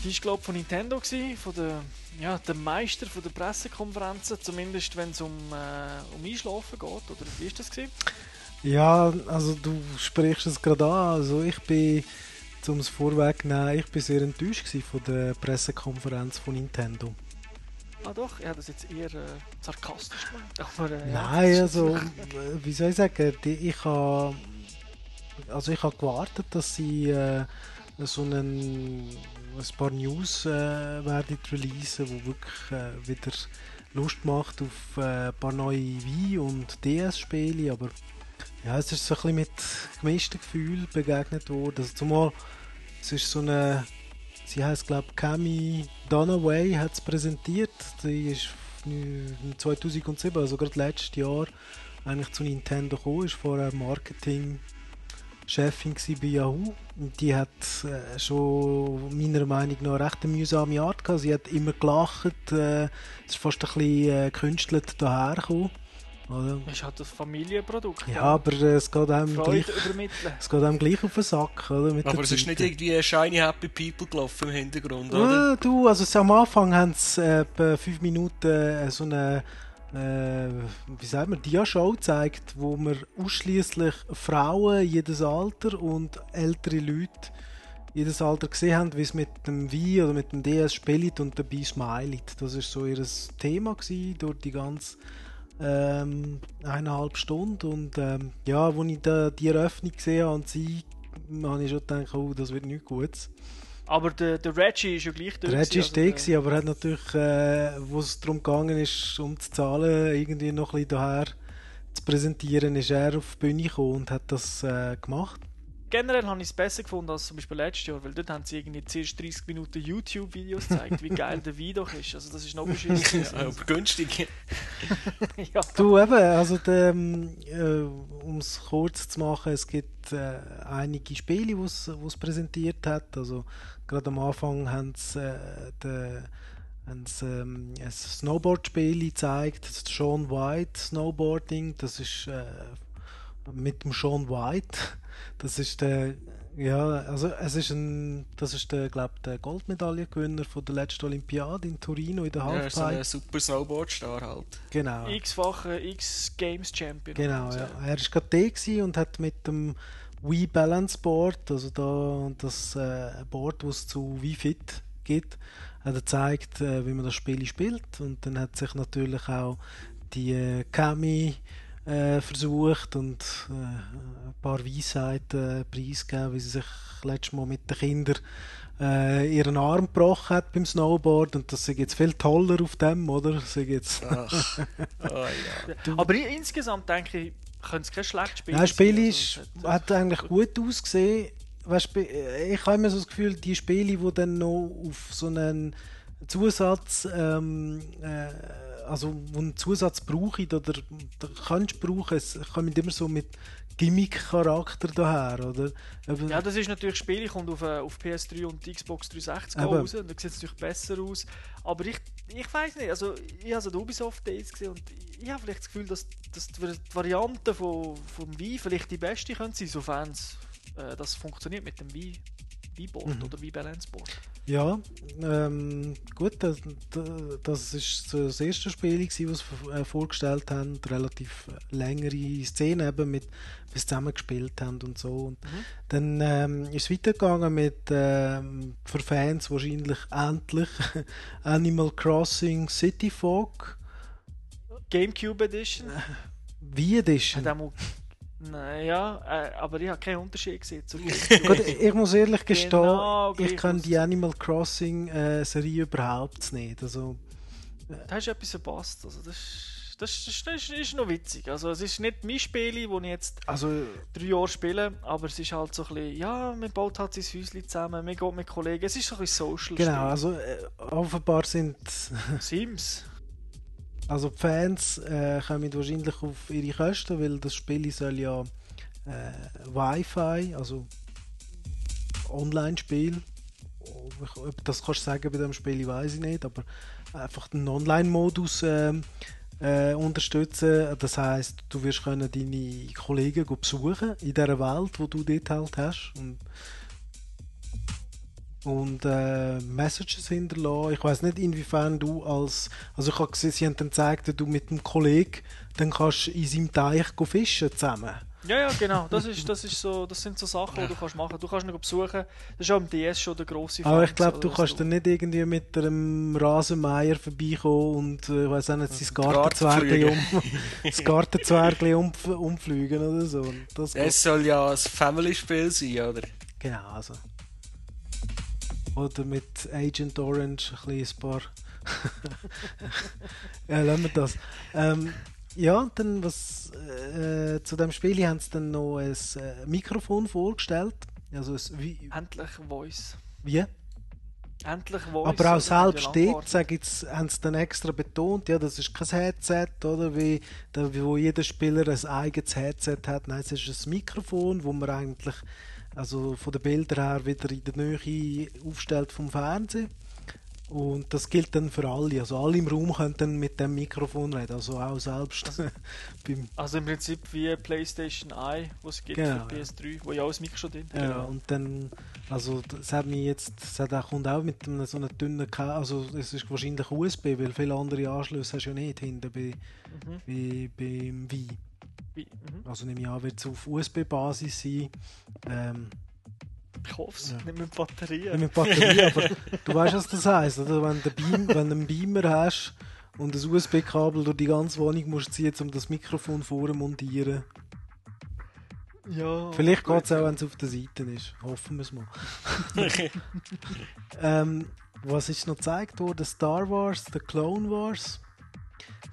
Die war, glaube von Nintendo, gewesen, von der, ja, der Meister von der Pressekonferenzen, zumindest wenn es um, äh, um Einschlafen geht. Oder wie war das? Gewesen? Ja, also du sprichst es gerade an. Also ich bin, um es vorwegzunehmen, ich bin sehr enttäuscht von der Pressekonferenz von Nintendo. Ah doch, ich habe das jetzt eher äh, sarkastisch gemeint. Aber, äh, Nein, ist- also, wie soll ich sagen, die, ich habe also ich habe gewartet, dass sie äh, so einen, ein paar News äh, werden releasen, wo wirklich äh, wieder Lust macht auf äh, ein paar neue Wii und DS-Spiele, aber ja, es ist so ein bisschen mit gemischten Gefühlen begegnet worden. Also zumal es ist so eine, sie heißt glaube Cami Dunaway hat es präsentiert, die ist in 2007, also gerade letztes Jahr, eigentlich zu Nintendo gekommen, ist vorher Marketing Chefin gsi bei Yahoo und die hat äh, schon meiner Meinung nach recht eine mühsame Art gehabt. Sie hat immer gelacht, äh, es ist fast ein bisschen äh, künstelt dahergekommen. Oder? Es ist halt ein Familienprodukt. Ja, aber äh, es geht einem Freude gleich, übermitteln. es geht einem gleich auf den Sack, oder? Mit Aber es ist nicht irgendwie Shiny Happy People gelaufen im Hintergrund, oder? Ah, du, also so am Anfang haben sie äh, etwa fünf Minuten äh, so eine äh, wie sagen wir, Dia-Show gezeigt, wo man ausschließlich Frauen jedes Alter und ältere Leute jedes Alter gesehen haben, wie es mit dem Wii oder mit dem DS spielt und dabei smilet. Das ist so ihr Thema gewesen, durch die ganze ähm, eineinhalb Stunden und ähm, ja, als ich da die Eröffnung gesehen habe und sie, habe ich schon gedacht, oh, das wird nicht gut. Aber der, der Reggie ist ja gleich dort. Der Reggie war der, also gewesen, aber er hat natürlich, äh, wo es darum gegangen ist, um die Zahlen irgendwie noch ein bisschen daher zu präsentieren, ist er auf die Bühne gekommen und hat das äh, gemacht. Generell habe ich es besser gefunden als zum Beispiel letztes Jahr, weil dort haben sie irgendwie zuerst 30 Minuten YouTube-Videos gezeigt, wie geil der Wein doch ist. Also das ist noch beschissen. Ja, aber günstig. ja. Du eben, also ähm, äh, um es kurz zu machen, es gibt äh, einige Spiele, die es präsentiert hat. Also gerade am Anfang haben sie äh, de, haben sie, ähm, ein Snowboard-Spiel gezeigt, das Sean White Snowboarding, das ist äh, mit dem Sean White. Das ist der, ja, also es ist ein, das ist der, glaube der Goldmedaillengewinner von der letzten Olympiade in Turino in der Ja, so Halfpipe. ein super Snowboard-Star halt. genau. X-fache X-Games-Champion. Genau, ja. Er war gerade der und hat mit dem Wii Balance Board, also da das äh, Board, das es zu Wii Fit gibt, hat er gezeigt, äh, wie man das Spiel spielt. Und dann hat sich natürlich auch die äh, Kami äh, versucht und äh, ein paar Weisheiten äh, preisgegeben, wie sie sich letztes Mal mit den Kindern äh, ihren Arm gebrochen hat beim Snowboard und das ist jetzt viel toller auf dem, oder? Jetzt Ach. Oh, ja. Aber insgesamt denke ich, könnte es kein schlechtes Spiel Nein, das Spiel sein. ist, Also, hat- hat eigentlich gut ausgesehen. Weißt, äh, ich habe immer so das Gefühl, die Spiele, die dann noch auf so einen Zusatz, ähm, äh, also wo einen Zusatz brauchen oder da kannst brauchen, es kommen immer so mit Gimmick-Charakter daher, oder? Aber, Ja, das ist natürlich das Spiel, kommt auf, äh, auf PS3 und Xbox 360 Eben. raus und da sieht es natürlich besser aus. Aber ich, ich weiß nicht, also ich habe so die Ubisoft Days gesehen und ich habe vielleicht das Gefühl, dass, dass die Variante von, vom Wii vielleicht die beste könnte sein, sofern es, äh, das funktioniert mit dem Wii, Wii-Board Mhm. oder Wii-Balance-Board. Ja, ähm, gut, das, das ist so das erste Spiel, gewesen, was sie äh, vorgestellt haben. Relativ längere Szenen eben mit, wie sie zusammen gespielt haben und so. Und Mhm. Dann ähm, ist es weitergegangen mit ähm, für Fans wahrscheinlich endlich Animal Crossing City Folk Gamecube Edition. wie Edition. Naja, äh, aber ich habe keinen Unterschied gesehen ich muss ehrlich gestehen, Genau ich kann die Animal Crossing äh, Serie überhaupt nicht. Also, Da hast du etwas verpasst. Also das, das, das, das ist noch witzig. Also es ist nicht mein Spiel, das ich jetzt also drei Jahre spiele, aber es ist halt so ein bisschen, ja, man baut halt sein Häuschen zusammen, man geht mit Kollegen, es ist so ein bisschen Social genau, also äh, offenbar sind Sims. Also die Fans äh, kommen wahrscheinlich auf ihre Kosten, weil das Spiel soll ja äh, Wi-Fi, also Online-Spiel, ob das kannst du sagen bei dem Spiel, ich weiß ich nicht, aber einfach den Online-Modus ähm, äh, unterstützen. Das heißt, du wirst können deine Kollegen besuchen in der Welt, wo du dort halt hast und, und äh, Messages hinterlassen. Ich weiß nicht, inwiefern du als, also ich habe gesehen, sie haben dann gezeigt, dass du mit einem Kollegen dann kannst in seinem Teich fischen zusammen. Ja, ja, genau. Das, ist, das, ist so, das sind so Sachen, die du kannst machen Du kannst ihn besuchen. Das ist auch im DS schon der grosse Fall. Aber ich glaube, du kannst dann nicht irgendwie mit einem Rasenmeier vorbeikommen und äh, ich weiß auch nicht, sein Gartenzwergli um, das Gartenzwergli um, umfliegen oder so. Das es soll ja ein Family-Spiel sein, oder? Genau, also. Oder mit Agent Orange ein, ein paar. ja, lassen wir das. Ähm, ja, dann was äh, zu dem Spiel haben sie dann noch ein äh, Mikrofon vorgestellt. Also ein, wie, Endlich Voice. Wie? Endlich Voice. Aber auch selbst dort jetzt, haben sie dann extra betont, ja, das ist kein Headset, oder wie, da, wo jeder Spieler ein eigenes Headset hat. Nein, es ist ein Mikrofon, wo man eigentlich also von den Bildern her wieder in der Nähe aufstellt vom Fernsehen. Und das gilt dann für alle. Also alle im Raum können dann mit dem Mikrofon reden, also auch selbst. Also, also im Prinzip wie PlayStation Eye, was es gibt genau, für PS3, wo ja auch das Mikro drin hat. Ja, genau. und dann, also das hat mich jetzt, das auch, kommt auch mit einem, so einem dünnen Kabel, also es ist wahrscheinlich USB, weil viele andere Anschlüsse hast du ja nicht hinten bei, mhm. bei, beim Wii. Mhm. Also nehme ich an, wird es auf USB-Basis sein. Ähm, ich hoffe es, ja. nicht mit Batterie. Nicht mit Batterie, aber du weißt, was das heisst, oder? Wenn du, Beam, wenn einen Beamer hast und ein USB-Kabel durch die ganze Wohnung musst ziehen, um das Mikrofon vorne montieren. Ja. Vielleicht geht es auch, wenn es auf der Seite ist. Hoffen wir es mal. ähm, was ist noch gezeigt worden? Star Wars, The Clone Wars.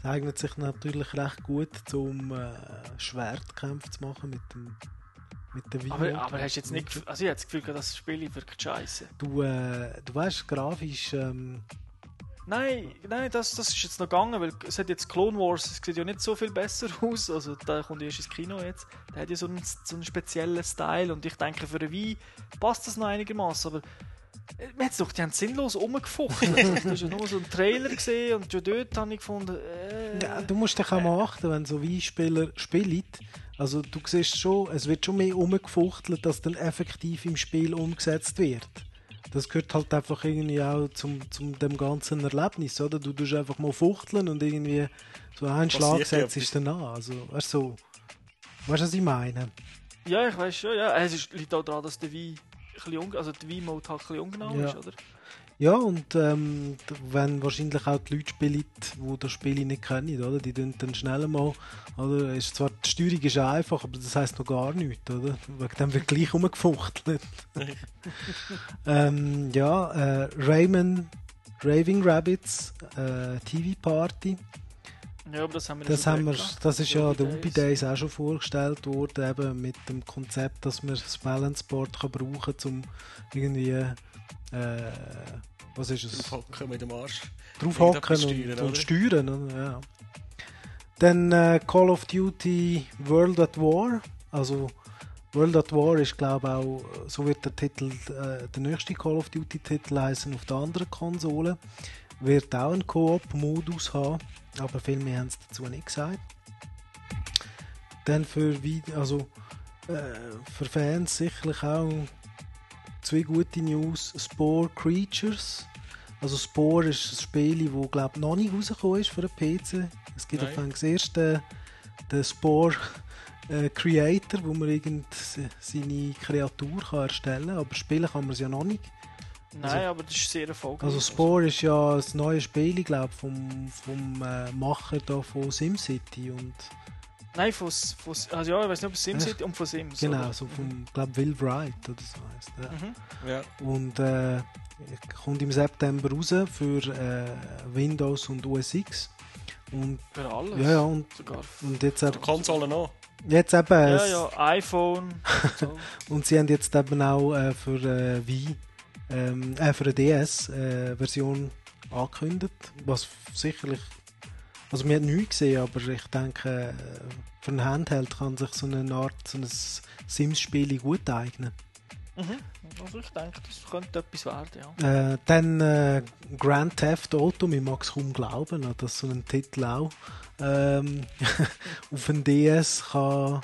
Das eignet sich natürlich recht gut, um äh, Schwertkämpfe zu machen mit dem mit der aber, aber hast du jetzt nicht also ich habe das Gefühl, das Spiel wirkt scheiße. Du, äh, du weißt, grafisch. Ähm... Nein, nein, das, das ist jetzt noch gegangen, weil es hat jetzt Clone Wars, es sieht ja nicht so viel besser aus. Also da kommt erst ins Kino jetzt. Der hat ja so einen, so einen speziellen Style und ich denke für eine Wii passt das noch einigermaßen, aber man hat doch, die haben sinnlos rumgefuchtelt. du hast ja nur so einen Trailer gesehen und schon dort habe ich gefunden. Äh, ja, du musst dich auch mal achten, wenn so Wii-Spieler spielen also du siehst schon, es wird schon mehr umgefuchtelt, dass dann effektiv im Spiel umgesetzt wird. Das gehört halt einfach irgendwie auch zum, zum dem ganzen Erlebnis, oder? Du tust einfach mal fuchteln und irgendwie so einen Schlag setzt ist dann an. Also, weißt du, weißt du, was ich meine? Ja, ich weiß schon, ja. Es liegt auch daran, dass der Wii, also der Wii-Mode halt ein bisschen ungenau ja. ist, oder? Ja, und ähm, wenn wahrscheinlich auch die Leute spielen, die das Spiel nicht kennen, oder? Die tun dann schnell mal, oder? Ist zwar, die Steuerung ist einfach, aber das heisst noch gar nichts, oder? Wegen dem wird gleich rumgefuchtelt. ähm, ja, äh, Rayman, Raving Rabbits, äh, TV Party. Ja, aber das haben wir das, haben wir, das ist ja der Ubi Days auch schon vorgestellt worden, eben mit dem Konzept, dass man das Balance Board kann brauchen kann, um irgendwie äh, was ist es? Draufhocken mit dem Arsch. Draufhocken und, und, steuern. Ja. Dann äh, Call of Duty World at War. Also World at War ist glaube ich auch, so wird der Titel, äh, der nächste Call of Duty Titel heißen auf der anderen Konsole. Wird auch einen Koop-Modus haben, aber viel mehr haben sie dazu nicht gesagt. Dann für, also, äh, für Fans sicherlich auch zwei gute News. Spore Creatures. Also Spore ist ein Spiel, das glaube noch nicht rausgekommen ist für den PC. Es gibt auf das erste den Spore äh, Creator, wo man irgend seine Kreatur kann erstellen kann, aber spielen kann man es ja noch nicht. Nein, also, aber das ist sehr erfolgreich. Also Spore ist ja das neue Spiel, glaube vom, vom äh, Macher da von SimCity und Nein, von, von also ja, ich weiß nicht, ob es SimCity und von Sims. Genau, oder? so vom, glaube Will Wright oder so heißt ja. Mhm. ja. Und äh, kommt im September raus für äh, Windows und OS X. Und, für alles? Ja, ja, und, und jetzt eben... Konsole noch? Jetzt eben... Ja, ja, iPhone. so. und sie haben jetzt eben auch äh, für äh, Wii, ähm, äh, für eine DS-Version äh, angekündigt, was sicherlich Also wir haben nichts gesehen, aber ich denke, äh, für ein Handheld kann sich so eine Art, so ein Sims-Spiel gut eignen. Mhm. Also ich denke, das könnte etwas werden, ja. Äh, dann äh, Grand Theft Auto, man mag es kaum glauben, dass so ein Titel auch ähm, auf dem DS kann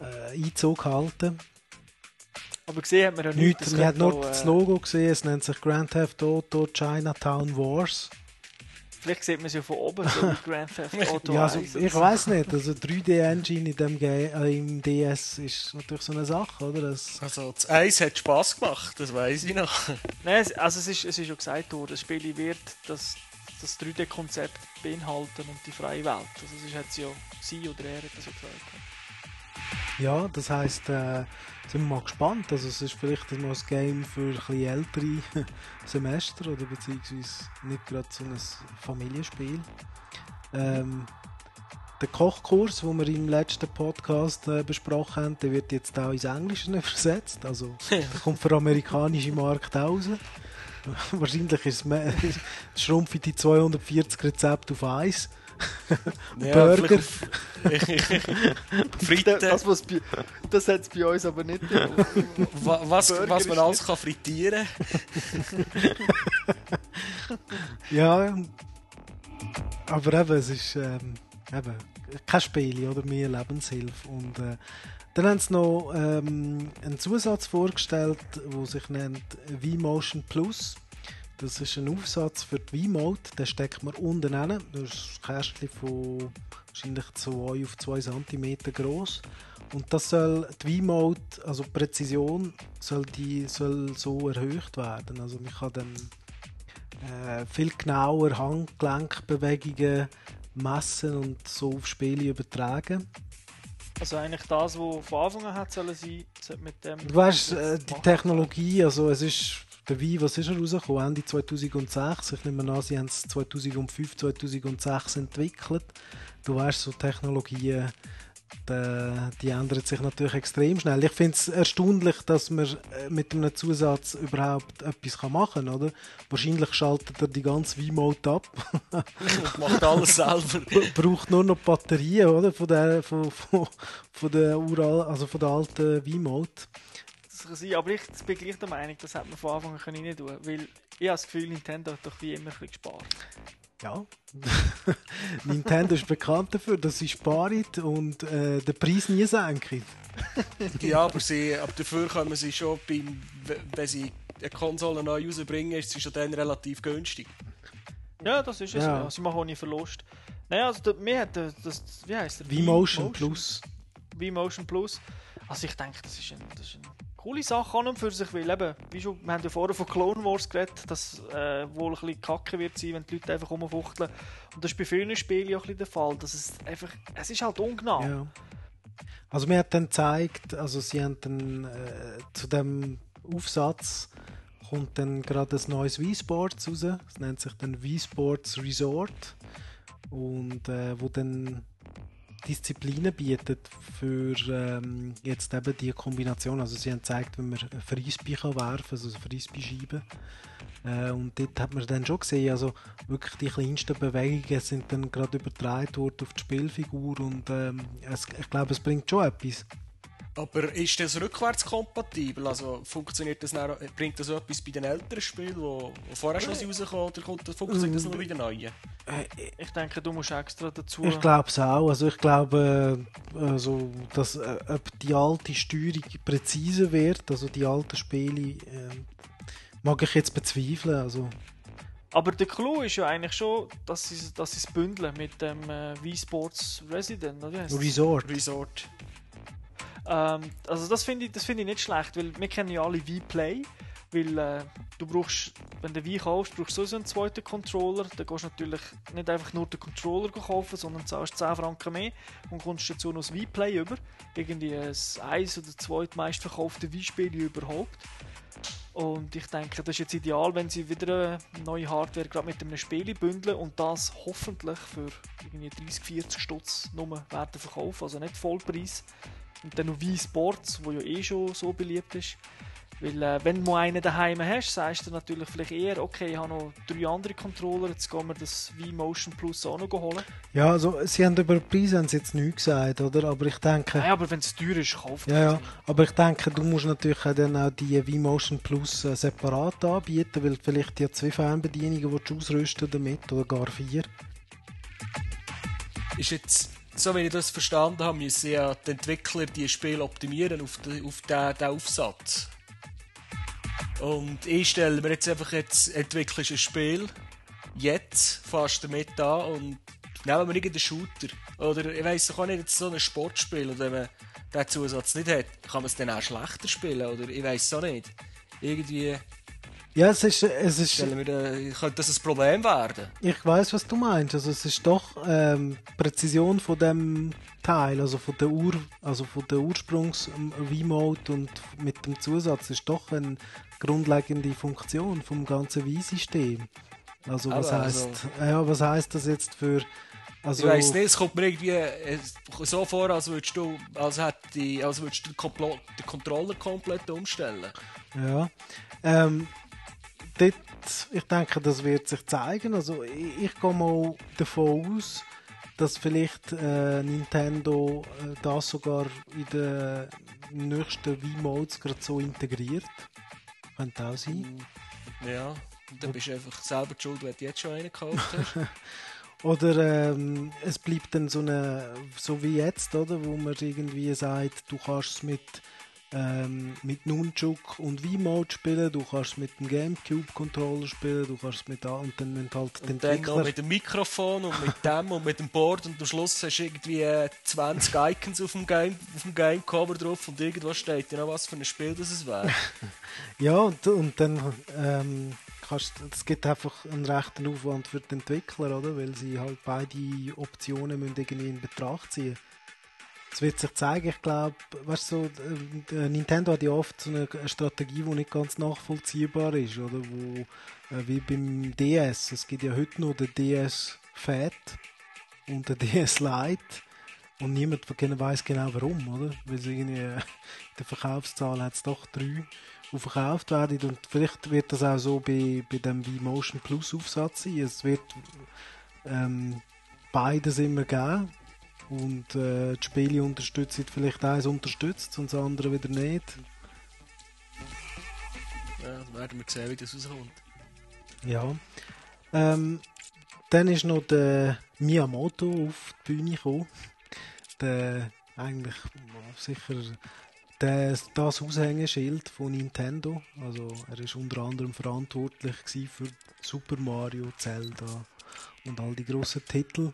äh, Einzug halten. Aber gesehen hat man ja nichts. nichts. Man hat nur auch, das äh, Logo gesehen, es nennt sich Grand Theft Auto Chinatown Wars. Vielleicht sieht man es ja von oben, so Grand Theft Auto Ja, also, 1. ich weiß nicht, also 3D-Engine in dem Ge äh, im DS ist natürlich so eine Sache, oder? Das, Also, das Eis hat Spass gemacht, das weiß ich noch. Nein, es- also es ist, es ist ja gesagt worden, das Spiel wird das, das 3D-Konzept beinhalten und die freie Welt. Also das ist jetzt ja sie oder er hat das ja gesagt. ja, das heisst, äh, sind wir mal gespannt. Also es ist vielleicht mal ein Game für ein ältere Semester oder beziehungsweise nicht gerade so ein Familienspiel. Ähm, der Kochkurs, den wir im letzten Podcast äh, besprochen haben, der wird jetzt auch ins Englische übersetzt. Also der kommt für den amerikanischen Markt raus. Wahrscheinlich ist es mehr- schrumpft die 240 Rezepte auf eins. Burger. Fritten, Das, was bei, das hat es bei uns aber nicht. wa- was, Burger was man alles kann frittieren Ja, aber eben, es ist ähm, eben, kein Spiel oder mehr Lebenshilfe. Und äh, dann haben sie noch ähm, einen Zusatz vorgestellt, der sich nennt V-Motion Plus. Das ist ein Aufsatz für die V-Mode, den steckt man unten rein. Das ist ein Kästchen von wahrscheinlich 2 auf 2 cm groß. Und das soll die V-Mode, also die Präzision, soll, die, soll so erhöht werden. Also man kann dann äh, viel genauer Handgelenkbewegungen messen und so auf Spiele übertragen. Also eigentlich das, was von Anfang an hat sollen sein, sollte mit dem... Du weißt, äh, die. Technologie, also es ist der Wii, was ist er rausgekommen? Ende 2006. Ich nehme an, sie haben es 2005, 2006 entwickelt. Du weißt, so Technologien, die, die ändern sich natürlich extrem schnell. Ich finde es erstaunlich, dass man äh, mit einem Zusatz überhaupt etwas machen kann, oder? Wahrscheinlich schaltet er die ganze Wii-Mode ab. und macht alles selber. braucht nur noch Batterien, oder? Von der, von, von, von der, Ural, also von der alten Wii-Mode. Das sein, aber ich bin gleich der Meinung, das hätte man von Anfang an können rein tun Weil ich habe das Gefühl, Nintendo hat doch wie immer ein bisschen gespart. Ja. Nintendo ist bekannt dafür, dass sie sparen und äh, den Preis nie senken. Ja, aber, sie, aber dafür können sie schon, beim, wenn sie eine Konsole neu rausbringen, ist sie schon dann relativ günstig. Ja, das ist es. Ja. Ja. Sie machen auch nie Verlust. Naja, also mir hat der, das, wie heisst der? V-Motion Plus. V-Motion Plus. Also ich denke, das ist, ein, das ist eine coole Sache an und für sich, weil eben, wie schon, wir haben ja vorher von Clone Wars geredet, dass äh, wohl ein bisschen kacke wird sein, wenn die Leute einfach rumfuchteln. Und das ist bei vielen Spielen auch der Fall, dass es einfach, es ist halt ungenau. Ja. Also mir hat dann gezeigt, also sie haben dann äh, zu dem Aufsatz kommt dann gerade ein neues Wii Sports raus. Es nennt sich dann Wii Sports Resort und äh, wo dann Disziplinen bietet für ähm, jetzt eben die Kombination. Also sie haben gezeigt, wie man Frisbee kann werfen, also eine Frisbee-Scheibe. Äh, und dort hat man dann schon gesehen, also wirklich die kleinsten Bewegungen sind dann gerade übertragen worden auf die Spielfigur und ähm, es, ich glaube, es bringt schon etwas. Aber ist das rückwärtskompatibel? Also funktioniert das dann, bringt das etwas bei den älteren Spielen, die vorher schon sind rausgekommen oder kommt, funktioniert das nur bei den neuen? Ich denke, du musst extra dazu... Ich glaube es auch. Also ich glaube, äh, also, dass äh, ob die alte Steuerung präziser wird, also die alten Spiele, äh, mag ich jetzt bezweifeln. Also Aber der Clou ist ja eigentlich schon, dass sie, dass sie es bündeln mit dem äh, Wii Sports Resident, oder wie? Resort. Resort. Ähm, also das finde ich, das finde ich nicht schlecht, weil wir kennen ja alle Wii Play, weil äh, du brauchst, wenn du Wii kaufst, brauchst du sowieso einen zweiten Controller, dann gehst du natürlich nicht einfach nur den Controller kaufen, sondern zahlst 10 Franken mehr und kommst dazu noch das Wii Play über, irgendwie das eins oder zweitmeist verkaufte Wii-Spiel überhaupt. Und ich denke, das ist jetzt ideal, wenn sie wieder eine neue Hardware gerade mit einem Spiel bündeln und das hoffentlich für irgendwie 30, 40 Stutz nur verkaufen, also nicht Vollpreis. Und dann noch Wii Sports, wo ja eh schon so beliebt ist. Weil äh, wenn du einen daheim hast, sagst du natürlich vielleicht eher, okay, ich habe noch drei andere Controller, jetzt gehen wir das V-Motion Plus auch noch holen. Ja, also sie haben über den Preis haben sie jetzt nichts gesagt, oder? Aber ich denke... Nein, aber wenn es teuer ist, kauft Ja, ja, aber ich denke, du musst natürlich auch dann auch die V-Motion Plus äh, separat anbieten, weil vielleicht die zwei Fernbedienungen willst du ausrüsten damit, oder gar vier. Ist jetzt, so wie ich das verstanden habe, müssen ja die Entwickler die Spiele optimieren auf den, auf den, den Aufsatz. Und ich stelle mir jetzt einfach, jetzt entwickelst ein Spiel, jetzt fährst du damit an und nehmen wir irgendeinen Shooter. Oder ich weiss auch nicht, jetzt so ein Sportspiel, oder wenn man diesen Zusatz nicht hat, kann man es dann auch schlechter spielen, oder ich weiss auch nicht. Irgendwie Ja, es ist, es ist, stellen wir könnte das ein Problem werden. ich weiß, was du meinst. Also es ist doch ähm, Präzision von dem Teil, also von der Ur, also von der Ursprungs V-Mode und mit dem Zusatz ist doch eine grundlegende Funktion vom ganzen Wii-System. Also was Aber heißt, also- ja, was heißt das jetzt für, also ich weiss nicht, es kommt mir irgendwie äh, so vor, als würdest du, als hätte, als würdest du den, den Controller komplett umstellen. Ja. Ähm, dort, ich denke, das wird sich zeigen. Also ich, ich gehe mal davon aus, dass vielleicht äh, Nintendo äh, das sogar in den nächsten Wii-Modes gerade so integriert. Könnte auch sein. Ja, dann bist du einfach selber die schuld, wenn du jetzt schon einen gekauft hast. Oder ähm, es bleibt dann so eine, so wie jetzt, oder, wo man irgendwie sagt, du kannst es mit ähm, mit Nunchuk und V-Mode spielen, du kannst mit dem Gamecube-Controller spielen, du kannst mit und dann müssen halt Und dann noch Entwickler... mit dem Mikrofon und mit dem und mit dem Board und am Schluss hast du irgendwie äh, 20 Icons auf dem Game, auf dem Game-Cover drauf und irgendwo steht ja noch was für ein Spiel das es wäre. Ja, und, und dann ähm, kannst es gibt einfach einen rechten Aufwand für die Entwickler, oder? Weil sie halt beide Optionen müssen irgendwie in Betracht ziehen. Es wird sich zeigen, ich glaube, weißt so, äh, Nintendo hat ja oft so eine Strategie, die nicht ganz nachvollziehbar ist, oder? Wo, äh, wie beim DS, es gibt ja heute noch den DS Fat und den DS Lite und niemand weiß genau warum, oder? Weil es irgendwie äh, in der Verkaufszahl hat es doch drei die verkauft werden und vielleicht wird das auch so bei, bei dem V-Motion Plus Aufsatz sein. Es wird ähm, beides immer geben und äh, die Spiele unterstützen vielleicht eins unterstützt und das andere wieder nicht. Ja, dann werden wir sehen, wie das rauskommt. Ja. Ähm, dann ist noch der Miyamoto auf die Bühne gekommen. Der eigentlich sicher der, das Aushängeschild von Nintendo. Also er ist unter anderem verantwortlich für Super Mario, Zelda und all die grossen Titel.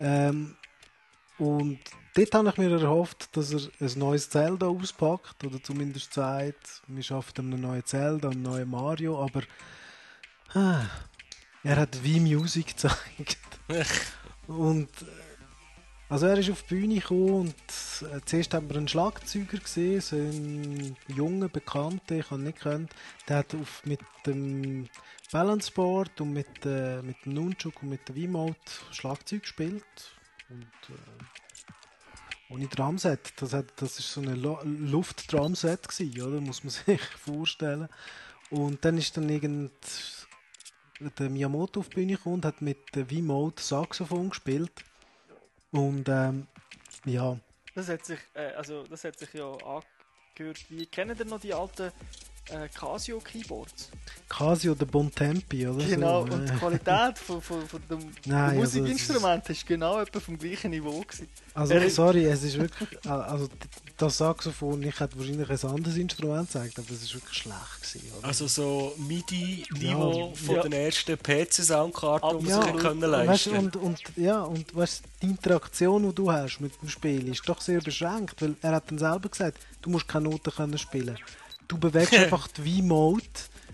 Ähm, und dort habe ich mir erhofft, dass er ein neues Zelda auspackt oder zumindest sagt, wir schaffen einem neuen Zelda, einem neuen Mario, aber ah, er hat wie Music gezeigt. und äh, also er ist auf die Bühne gekommen und äh, zuerst haben wir einen Schlagzeuger gesehen, so einen jungen Bekannten, ich habe nicht gekannt. Der hat auf, mit dem Balanceboard und mit, äh, mit dem Nunchuk und mit dem V-Mode Schlagzeug gespielt. Und äh, ohne Drumset. Das, hat, das ist so eine Luft-Drumset oder? Muss man sich vorstellen. Und dann ist dann irgend der Miyamoto auf die Bühne gekommen und hat mit V-Mode Saxophon gespielt. Und ähm, ja, Das hat sich, äh, also das hat sich ja angehört. Wie kennen ihr noch die alten äh, Casio Keyboards? Casio der Bontempi, oder? Genau. So, Und die äh, Qualität von, von, von dem Nein, dem also Musikinstrument ist genau etwa vom gleichen Niveau gewesen. also er- sorry, es ist wirklich, also das Saxophon, ich hätte wahrscheinlich ein anderes Instrument gezeigt, aber es ist wirklich schlecht gewesen, oder? Also so MIDI-Niveau Ja. von Ja. den ersten PC-Soundkarten, die Ja, man sich können weißt, leisten und, und ja, und weißt, die Interaktion, die du hast mit dem Spiel, ist doch sehr beschränkt, weil er hat dann selber gesagt, du musst keine Noten können spielen. Du bewegst einfach die V-Mode,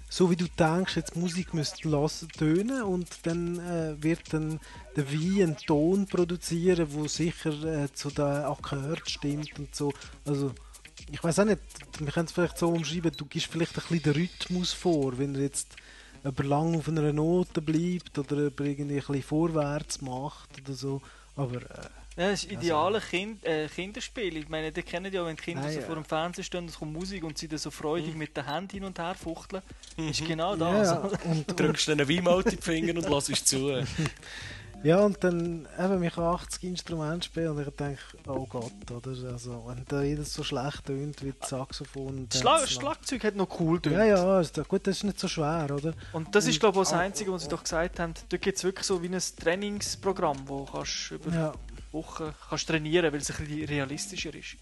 so wie du denkst, jetzt Musik müsste lassen, tönen und dann äh, wird dann der Wii einen Ton produzieren, wo sicher äh, zu den Akkord stimmt und so. Also ich weiß auch nicht, wir können es vielleicht so umschreiben, du gibst vielleicht ein bisschen den Rhythmus vor, wenn er jetzt ob er lang auf einer Note bleibt oder ob er irgendwie ein bisschen vorwärts macht oder so. Aber äh, Ja, das ist ideale kind, äh, Kinderspiel. Ich meine, die kennen ja, wenn die Kinder Ah, so ja. vor dem Fernseher stehen, es kommt Musik und sie dann so freudig mit den Händen hin und her fuchteln. Ist Mhm. genau Ja, das. ja. Und, Du drückst einen Weinmalt in die Finger und lässt zu. ja, und dann eben, mich 80 Instrumente spielen und ich denke, oh Gott, oder? Also, wenn da jedes so schlecht tönt wie das Saxophon. Das dann noch- Schlagzeug hat noch cool tönt. Ja, ja, ist doch gut, das ist nicht so schwer, oder? Und das ist, Und- glaube ich, auch das Einzige, was sie doch gesagt haben. Dort gibt es wirklich so wie ein Trainingsprogramm, wo kannst über Ja, Wochen kannst trainieren, weil es ein bisschen realistischer ist.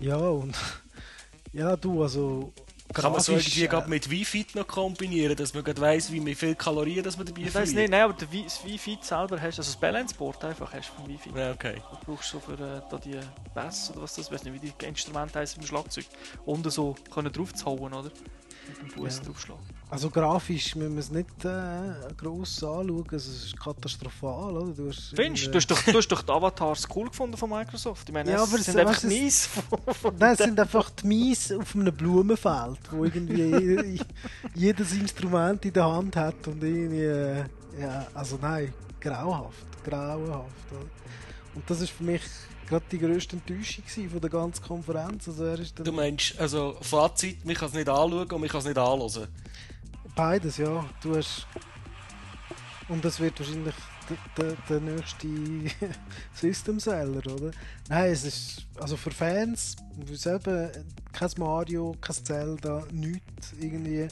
ja und ja, du, also. Kann man so irgendwie äh, mit Wi-Fi noch kombinieren, dass man gerade weiss, wie viel Kalorien dass man dabei Ich weiß nicht, nein, aber das Wi-Fi selber hast, also das Balance-Board einfach hast vom Wi-Fi. Ja, okay. Du brauchst so für äh, da die Bass oder was das, ich weiß nicht, wie die Instrumente heißen beim Schlagzeug. Unten so können drauf zu hauen, oder? Mit dem Fuß Ja. draufschlagen. Also grafisch müssen wir es nicht äh, gross anschauen, also es ist katastrophal, oder? Du hast Findest du? Hast doch, du hast doch die Avatars cool gefunden von Microsoft. Ich meine, Ja, es aber es- sind einfach weißt du, es- mies. von- Nein, es sind einfach die Mies auf einem Blumenfeld, wo irgendwie je- jedes Instrument in der Hand hat und irgendwie, äh, ja, also nein, grauhaft, grauenhaft. Oder? Und das ist für mich gerade die grösste Enttäuschung von der ganzen Konferenz. Also er ist Du meinst, also Fazit, man kann es nicht anschauen und man kann es nicht anhören. beides, ja. Du hast und das wird wahrscheinlich der, der, der nächste System Seller, oder? Nein, es ist also für Fans, selber kein Mario, kein Zelda, nichts irgendwie.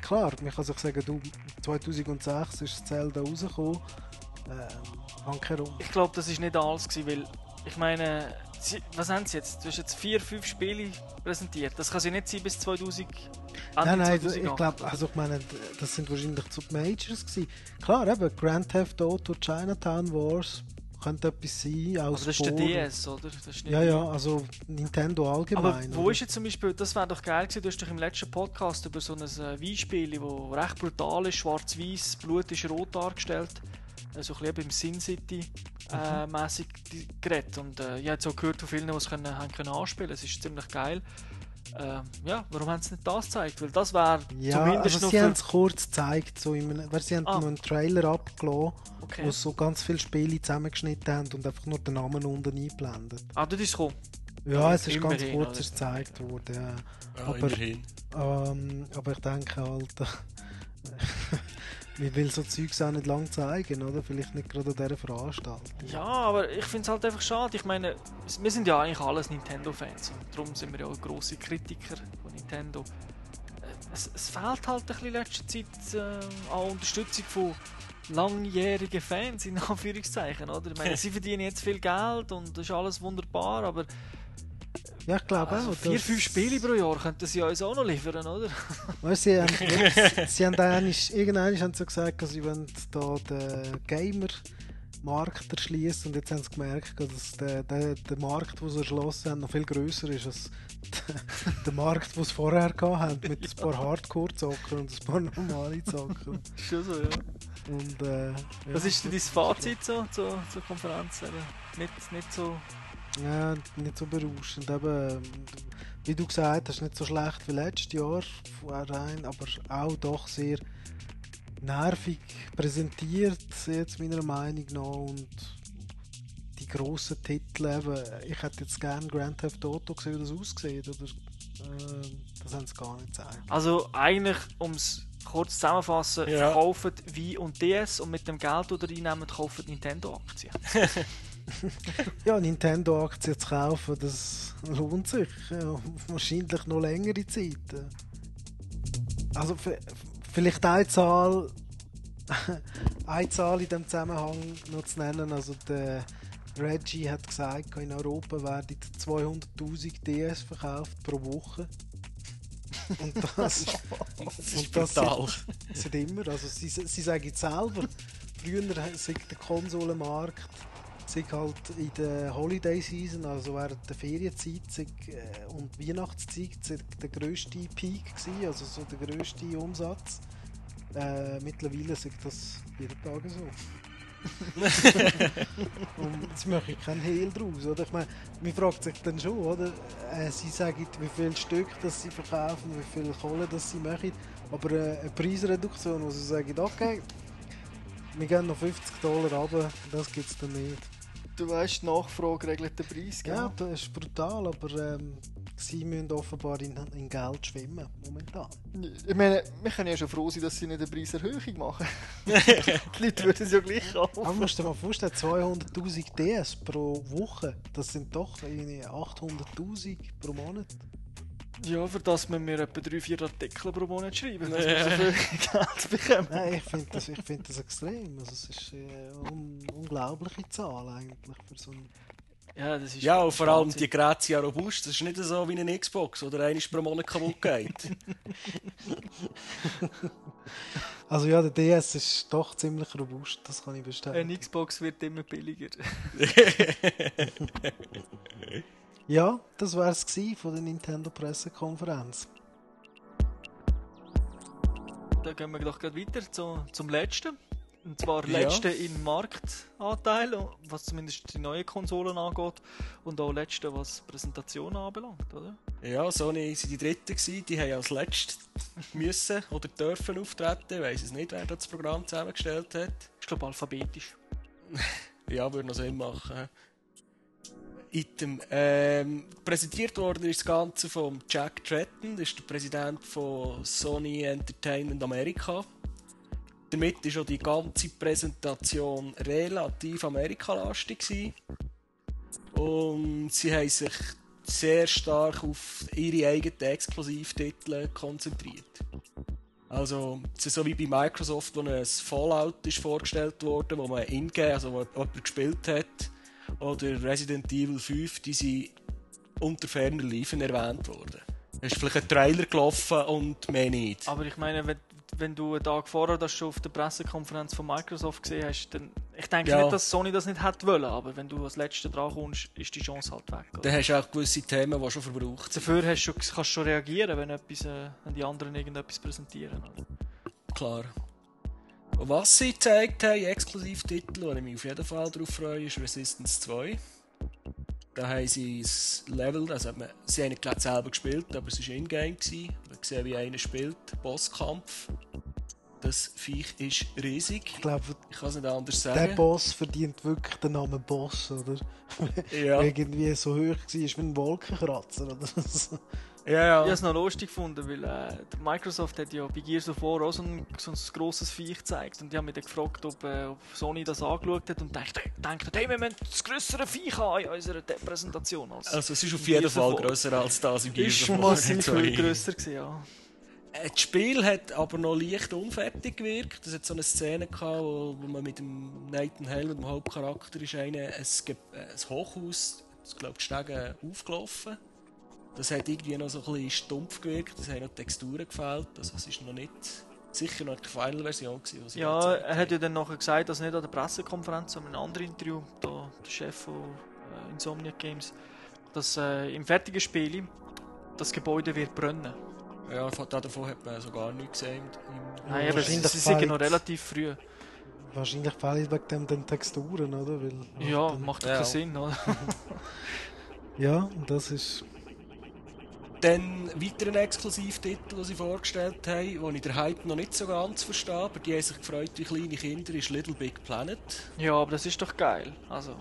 Klar, man kann sich sagen, du, 2006 ist Zelda rausgekommen. Ähm. Ich glaube, das ist nicht alles gewesen, weil ich meine, sie, was haben sie jetzt? Du hast jetzt vier, fünf Spiele präsentiert. Das kann sie nicht sein bis 2000. Ende Nein, nein, 2008. ich glaube, also ich meine, das sind wahrscheinlich die Majors gewesen. Klar, eben, Grand Theft Auto, Chinatown Wars, könnte etwas sein, auch Also das ist der. DS, oder? Ja, ja, also Nintendo Aber allgemein. wo oder? ist jetzt zum Beispiel, das wäre doch geil gewesen, du hast doch im letzten Podcast über so ein äh, Wii-Spiel, das recht brutal ist, schwarz-weiß, Blut ist rot dargestellt, so ein bisschen beim Sin City äh, mäßig die- geredet und äh, ich habe jetzt auch gehört von vielen, die es können, haben können anspielen, es ist ziemlich geil. Äh, ja, warum haben sie nicht das gezeigt? Weil das wäre Ja, zumindest also noch sie haben es kurz gezeigt, so in einem, weil sie haben Ah. noch einen Trailer abgelassen, Okay. wo so ganz viele Spiele zusammengeschnitten haben und einfach nur den Namen unten eingeblendet. Ah, das ist gekommen. Ja, Ja, es ist ganz kurz gezeigt worden, ja. Ja, Aber-. Ähm, aber ich denke halt, man will so Zeugs auch nicht lang zeigen, oder? Vielleicht nicht gerade an dieser Veranstaltung. Ja, aber ich finde es halt einfach schade. Ich meine, wir sind ja eigentlich alles Nintendo-Fans und darum sind wir ja auch grosse Kritiker von Nintendo. Äh, Es, es fehlt halt ein bisschen in letzter Zeit äh, an Unterstützung von langjährigen Fans, in Anführungszeichen, oder? Ich meine, sie verdienen jetzt viel Geld und das ist alles wunderbar, aber Ja, ich glaube also auch. vier, fünf Spiele pro Jahr könnten sie uns auch noch liefern, oder? Weißt, sie haben, sie haben eigentlich, irgendwann haben sie gesagt, dass sie wollen da den Gamer-Markt erschließen und jetzt haben sie gemerkt, dass der, der, der Markt, den sie erschlossen haben, noch viel grösser ist als der, der Markt, den sie vorher haben, mit ein paar Hardcore-Zocker und ein paar normale Zocker. Ist schon so, ja. Und, äh, ja. Was ist denn dein Fazit so, zur, zur Konferenz? Eben Nicht, nicht so... Ja, nicht so berauschend. Eben, wie du gesagt hast, nicht so schlecht wie letztes Jahr, rein, aber auch doch sehr nervig präsentiert, jetzt meiner Meinung nach. Und die grossen Titel, eben, ich hätte jetzt gerne Grand Theft Auto gesehen, wie das aussieht. Oder, äh, das haben sie gar nicht gezeigt. Also eigentlich, um es kurz zusammenzufassen, Ja. verkaufen Wii und DS und mit dem Geld, das ihr reinnehmen, kaufen Nintendo-Aktien. Ja, Nintendo-Aktien zu kaufen, das lohnt sich. Ja, wahrscheinlich noch längere Zeit. Also vielleicht eine Zahl, eine Zahl in dem Zusammenhang noch zu nennen. Also der Reggie hat gesagt, in Europa werden 200'000 DS verkauft pro Woche. Und das, Das ist und das sind, sind immer, also sie, sie sagen es selber, früher sei der Konsolenmarkt sei halt in der Holiday Season, also während der Ferienzeit sei, äh, und Weihnachtszeit sei der grösste Peak gewesen, also so der grösste Umsatz. Äh, mittlerweile sei das jeden Tag so. und jetzt mache ich keinen Hehl draus, oder? Ich meine, man fragt sich dann schon, oder? Äh, sie sagen, wie viel Stück das sie verkaufen, wie viel Kohle das sie machen, aber äh, eine Preisreduktion, wo sie sagen, okay, wir gehen noch 50 Dollar runter, das gibt es dann nicht. Du weißt, die Nachfrage regelt den Preis, gell? Ja, das ist brutal, aber ähm, sie müssen offenbar in, in Geld schwimmen, momentan. Ich meine, wir können ja schon froh sein, dass sie nicht eine Preiserhöhung machen. die Leute würden es ja gleich kaufen. Aber musst du dir mal vorstellen, 200'000 DS pro Woche, das sind doch irgendwie 800'000 pro Monat. Ja, für das müssen wir etwa 3-4 Artikel pro Monat schreiben, dass wir so viel Geld bekommen. Nein, ich finde das, ich find das extrem. Also, es ist eine un unglaubliche Zahl eigentlich für so ein... Ja, das ist Ja, und vor allem die ja robust. Das ist nicht so wie eine Xbox oder eine pro Monat kaputt geht. Also ja, der DS ist doch ziemlich robust, das kann ich bestätigen. Eine Xbox wird immer billiger. Ja, das war es von der Nintendo Pressekonferenz. Dann gehen wir doch gleich weiter zu, zum letzten. Und zwar Ja. letzte im Marktanteil, was zumindest die neuen Konsolen angeht. Und auch letzte, was Präsentationen anbelangt, oder? ja, Sony waren die Dritten, gewesen. die haben als letztes müssen oder dürfen auftreten. Ich weiss es nicht, wer das Programm zusammengestellt hat. Ich glaube alphabetisch. Ja, würde noch Sinn machen. Item. Ähm, präsentiert worden ist das Ganze von Jack Tretton, das ist der Präsident von Sony Entertainment Amerika. Damit ist auch die ganze Präsentation relativ amerikalastig. Und sie haben sich sehr stark auf ihre eigenen Exklusivtitel konzentriert. Also, es ist so wie bei Microsoft, wo ein Fallout ist vorgestellt wurde, wo man ingame, also wo jemand gespielt hat, oder Resident Evil 5, die sind unter ferner Liefen erwähnt worden. Es ist vielleicht ein Trailer gelaufen und mehr nicht. Aber ich meine, wenn, wenn du einen Tag vorher das schon auf der Pressekonferenz von Microsoft gesehen hast, dann. Ich denke Ja. nicht, dass Sony das nicht hätte wollen, aber wenn du als Letzter dran kommst, ist die Chance halt weg. Oder? Dann hast du auch gewisse Themen, die schon verbraucht sind. Dafür hast du, kannst du schon reagieren, wenn, etwas, äh, wenn die anderen irgendetwas präsentieren. Klar. Was sie gezeigt haben, Exklusivtitel, wo ich mich auf jeden Fall darauf freue, ist Resistance 2. Da haben sie das Level, also man, sie haben nicht selber gespielt, aber es war in-game. Man sieht, wie einer spielt. Bosskampf. Das Viech ist riesig. Ich glaube, Ich kann es nicht anders der sagen. Boss verdient wirklich den Namen Boss, oder? Ja. Irgendwie so hoch war wie ein Wolkenkratzer oder so. Ja, Ich habe ja. es noch lustig gefunden, weil äh, Microsoft hat ja bei Gears of War auch so ein, so ein grosses Viech gezeigt. Und die haben mich dann gefragt, ob, äh, ob Sony das angeschaut hat und dachte, denkt, hey, wir müssen das grössere Viech haben in unserer Präsentation. Als Also es ist auf jeden Gears Fall War. grösser als das im ist Gears schon of War. massiv Sorry. viel grösser gewesen, ja. Äh, Das Spiel hat aber noch leicht unfertig gewirkt. Es hat so eine Szene gehabt, wo, wo man mit dem Nathan Hale, dem Hauptcharakter, ist eine, ein, äh, ein Hochhaus, ich glaube, die Stege aufgelaufen. Das hat irgendwie noch so ein bisschen stumpf gewirkt, es haben noch Texturen gefehlt. Also es ist noch nicht, sicher noch die Final-Version gewesen, sie Ja, er hat ja dann nachher gesagt, dass nicht an der Pressekonferenz, sondern in einem anderen Interview, da, der Chef von äh, Insomniac Games, dass äh, im fertigen Spiel das Gebäude wird brennen. Ja, von- davon hat man so gar nichts gesehen. Nein, aber wahrscheinlich sie sind noch relativ früh. Wahrscheinlich fehlt wegen dem den Texturen, oder? Weil, Ja, macht doch Ja. keinen Sinn, oder? Ja, und das ist. Dann weiteren Exklusivtitel, den sie vorgestellt haben, wo ich den Hype noch nicht so ganz verstehe, aber die haben sich gefreut wie kleine Kinder, ist Little Big Planet. Ja, aber das ist doch geil. Also,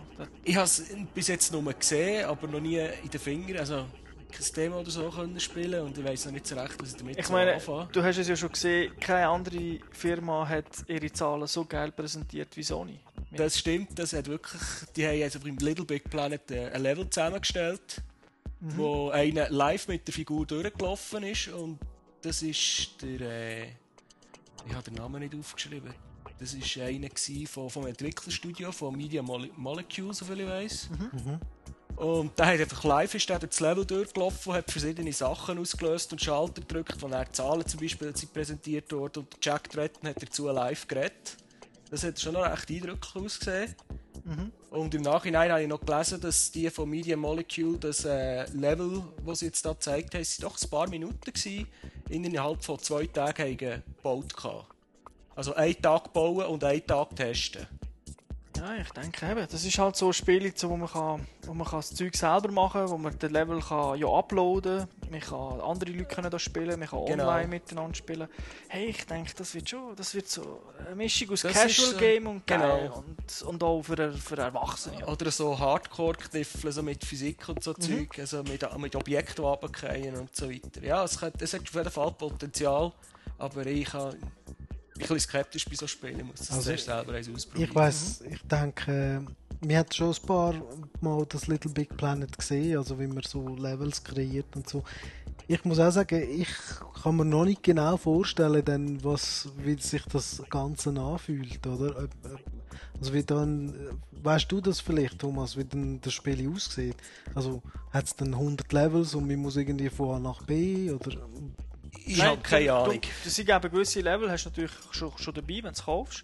Ich habe es bis jetzt nur gesehen, aber noch nie in den Fingern, also kein Demo oder so können spielen und ich weiß noch nicht so recht, was ich damit ich meine, anfange. du hast es ja schon gesehen, keine andere Firma hat ihre Zahlen so geil präsentiert wie Sony. Das stimmt, das hat wirklich, die haben also beim Little Big Planet äh, ein Level zusammengestellt, Mhm. wo einer live mit der Figur durchgelaufen ist und das ist der, äh, ich habe den Namen nicht aufgeschrieben, das ist einer von, vom Entwicklerstudio von Media Mole Molecules, soviel ich weiss. Und der hat einfach live ist der das Level durchgelaufen, hat verschiedene Sachen ausgelöst und Schalter gedrückt, von er Zahlen zum Beispiel sind präsentiert worden und Jack Tretton hat dazu live geredet. Das hat schon noch recht eindrücklich ausgesehen. Und im Nachhinein habe ich noch gelesen, dass die von Media Molecule das äh, Level, das sie jetzt da gezeigt haben, doch ein paar Minuten gewesen, innerhalb von zwei Tagen haben gebaut. gehabt. Also einen Tag bauen und einen Tag testen. Ja, ich denke eben, das ist halt so ein Spiel, wo man, kann, wo man kann das Zeug selber machen kann, wo man den Level kann ja uploaden kann, man kann andere Leute können das spielen, man kann Genau. online miteinander spielen. Hey, ich denke, das wird schon, das wird so eine Mischung aus Das Casual äh, Game und geil genau. und, und auch für, für Erwachsene. Oder so Hardcore-Kniffel, so mit Physik und so Mhm. Zeug, also mit, mit Objekten runterfallen und so weiter. Ja, es hat, es hat auf jeden Fall Potenzial, aber ich ein bisschen skeptisch bei so Spielen, ich muss das Also, zuerst selber eins ausprobieren. Ich weiß, ich denke, wir haben schon ein paar Mal das Little Big Planet gesehen, also wie man so Levels kreiert und so. Ich muss auch sagen, ich kann mir noch nicht genau vorstellen, dann, was, wie sich das Ganze anfühlt, oder? Also wie dann, weißt du das vielleicht, Thomas, wie dann das Spiel aussieht? Also hat es dann 100 Levels und man muss irgendwie von A nach B, oder? Ich habe keine du- Ahnung. Du, das sind eben gewisse Level, hast du natürlich schon, schon dabei, wenn du es kaufst.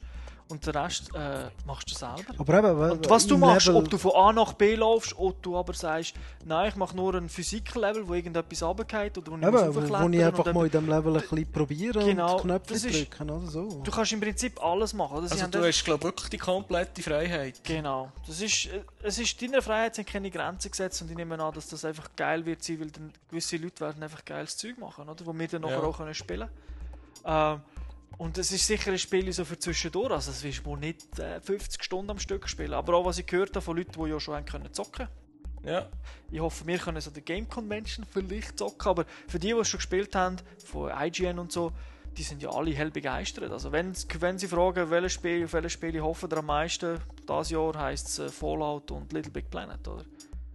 Und den Rest äh, machst du selber. Aber eben, weil- Und was du machst, Level- ob du von A nach B laufst, oder du aber sagst, nein, ich mache nur ein Physik-Level, wo irgendetwas runtergeht oder wo ich Eben, muss wo, wo ich einfach mal in diesem Level ein bisschen probieren Genau, und Knöpfe drücken oder so. Du kannst im Prinzip alles machen. Oder? Sie Also du hast glaube wirklich die komplette Freiheit. Genau. Das ist, es ist deiner Freiheit sind keine Grenzen gesetzt und ich nehme an, dass das einfach geil wird sein, weil dann gewisse Leute werden einfach geiles Zeug machen, oder? Wo wir dann nachher Ja. auch können spielen ähm, Und es ist sicher ein Spiel so für zwischendurch, also es wirst wohl nicht äh, 50 Stunden am Stück spielen. Aber auch was ich gehört habe von Leuten, die ja schon haben können zocken Ja. Ich hoffe, wir können so die Game Convention vielleicht zocken, aber für die, die es schon gespielt haben, von IGN und so, die sind ja alle hell begeistert. Also wenn, wenn sie fragen, welches Spiel, auf welches Spiel ich hoffe am meisten, das Jahr heisst es äh, Fallout und Little Big Planet, oder?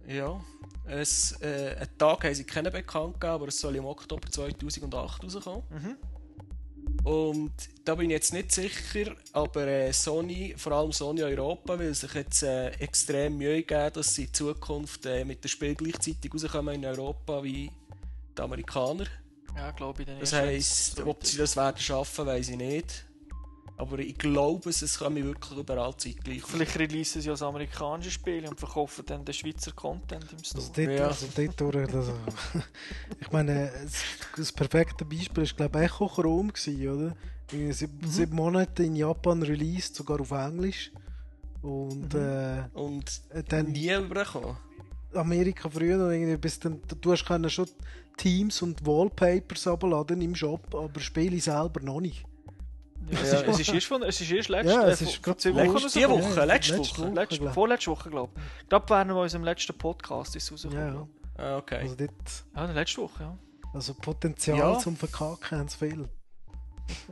Ja. Es, äh, einen Tag haben sie keinen bekannt gegeben, aber es soll im Oktober 2008 rauskommen. Mhm. Und da bin ich jetzt nicht sicher, aber äh, Sony, vor allem Sony Europa, will sich jetzt äh, extrem Mühe geben, dass sie in Zukunft äh, mit dem Spiel gleichzeitig rauskommen in Europa wie die Amerikaner. Ja, glaube ich. Das heisst, ob sie das werden schaffen, weiß ich nicht. Aber ich glaube, es kommen wirklich überall zeitgleich. Vielleicht releasen sie ja das amerikanische Spiel und verkaufen dann den Schweizer Content im Store. Also dort, Ja. also dort durch, also, ich meine, das, das perfekte Beispiel war, glaube ich, Echo Chrome, gewesen, oder? Irgendwie Sieben, Mhm. sieben Monate in Japan released, sogar auf Englisch. Und Mhm. Und äh, dann nie überkommen. Amerika früher noch irgendwie bis dann, du hast schon Teams und Wallpapers abladen im Shop, aber Spiele selber noch nicht. Ja, es, Ja. ist, es, ist erst von, es ist erst letzte, Ja, es ist vor- zwei Wochen letzte- Woche, Ja, letzte letzte Woche. Woche. Letzte, glaub. vorletzte Woche, glaube ich. Ich glaube, während unserem letzten Podcast ist es Ja, rausgekommen. ja. Ah, okay. Also, dort, Ja, letzte Woche, ja. also Potenzial Ja. zum Verkacken haben sie viel.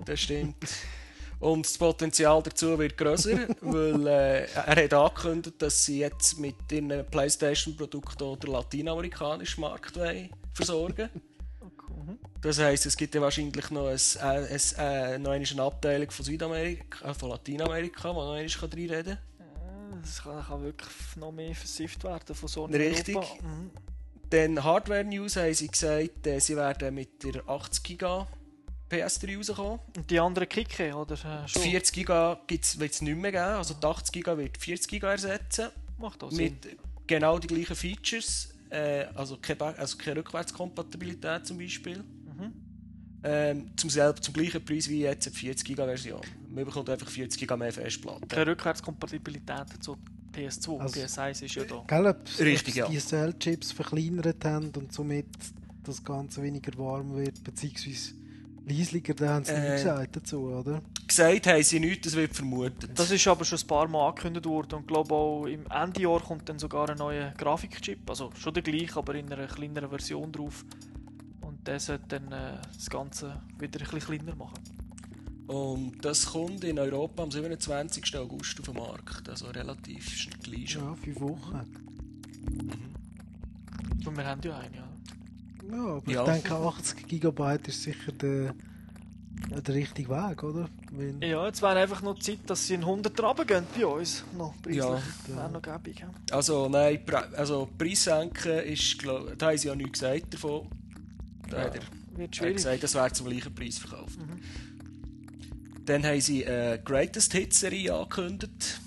Das stimmt. Und das Potenzial dazu wird grösser, weil äh, er hat angekündigt, dass sie jetzt mit ihren PlayStation-Produkten auch den lateinamerikanischen Markt wollen versorgen Mhm. Das heisst, es gibt ja wahrscheinlich noch, ein, äh, ein, äh, noch eine Abteilung von Südamerika, äh, von Lateinamerika, die noch einmal reinreden kann. Ja, Das kann, kann wirklich noch mehr versifft werden von so Richtig. Europa. Mhm. Dann Hardware News haben sie gesagt, äh, sie werden mit der 80 GB PS3 rauskommen. Und die anderen kicken, oder? Äh, schon? 40 GB wird es nicht mehr geben, also die 80 GB wird 40 GB ersetzen. Macht auch Sinn. Mit genau die gleichen Features, äh, also, keine, also keine Rückwärtskompatibilität zum Beispiel. Ähm, zum, selben, zum gleichen Preis wie jetzt die 40 GB Version. Man bekommt einfach 40 GB mehr Festplatte. Keine Rückwärtskompatibilität zu PS2. Also- PS1 ist ja da. Gell, Richtig, ja. die Cell-Chips verkleinert haben und somit das Ganze weniger warm wird, beziehungsweise leislicher, da haben sie Äh, nichts gesagt dazu, oder? Gesagt haben sie nichts, das wird vermutet. Das ist aber schon ein paar Mal angekündigt worden und ich glaube auch im Endejahr kommt dann sogar ein neuer Grafikchip, also schon der gleiche, aber in einer kleineren Version drauf. Und der sollte dann äh, das Ganze wieder ein bisschen kleiner machen. Und das kommt in Europa am 27. August auf den Markt, also relativ schnell gleich schon. Ja, fünf Wochen. Und wir haben ja einen, ja. Ja, aber Ja. ich denke, 80 GB ist sicher der, der richtige Weg, oder? Wenn, Ja, jetzt wäre einfach noch Zeit, dass sie in 100 runtergehen bei uns. Noch preislich. Ja. Wäre noch gäbig. Ja. Also nein, Pre also Preis senken ist, glaub, da haben sie ja nichts gesagt davon. Da hat er hat gesagt, das wäre zum gleichen Preis verkauft. Dann haben sie eine Greatest Hits Serie angekündigt.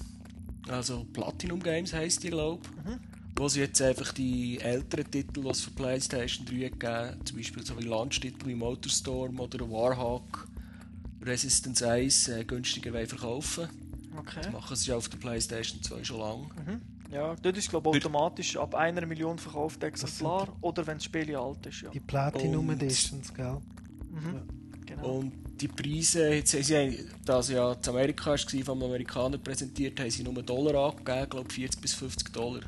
Also Platinum Games heisst die, glaube ich. Wo sie jetzt einfach die älteren Titel, die es für PlayStation 3 gegeben zum Beispiel so wie Launch-Titel wie Motorstorm oder Warhawk, Resistance 1, äh, günstiger verkaufen Okay. Das machen sie auf der PlayStation 2 schon lange. Ja, dort ist glaube ich automatisch ab einer Million verkaufte Exemplar oder wenn das Spiel alt ist. Ja. Die Platinum Und- Editions, gell? Genau. Und die Preise, jetzt haben sie, haben- da es ja zu Amerika war, vom Amerikaner präsentiert, haben sie nur Dollar angegeben, glaube 40 bis 50 Dollar.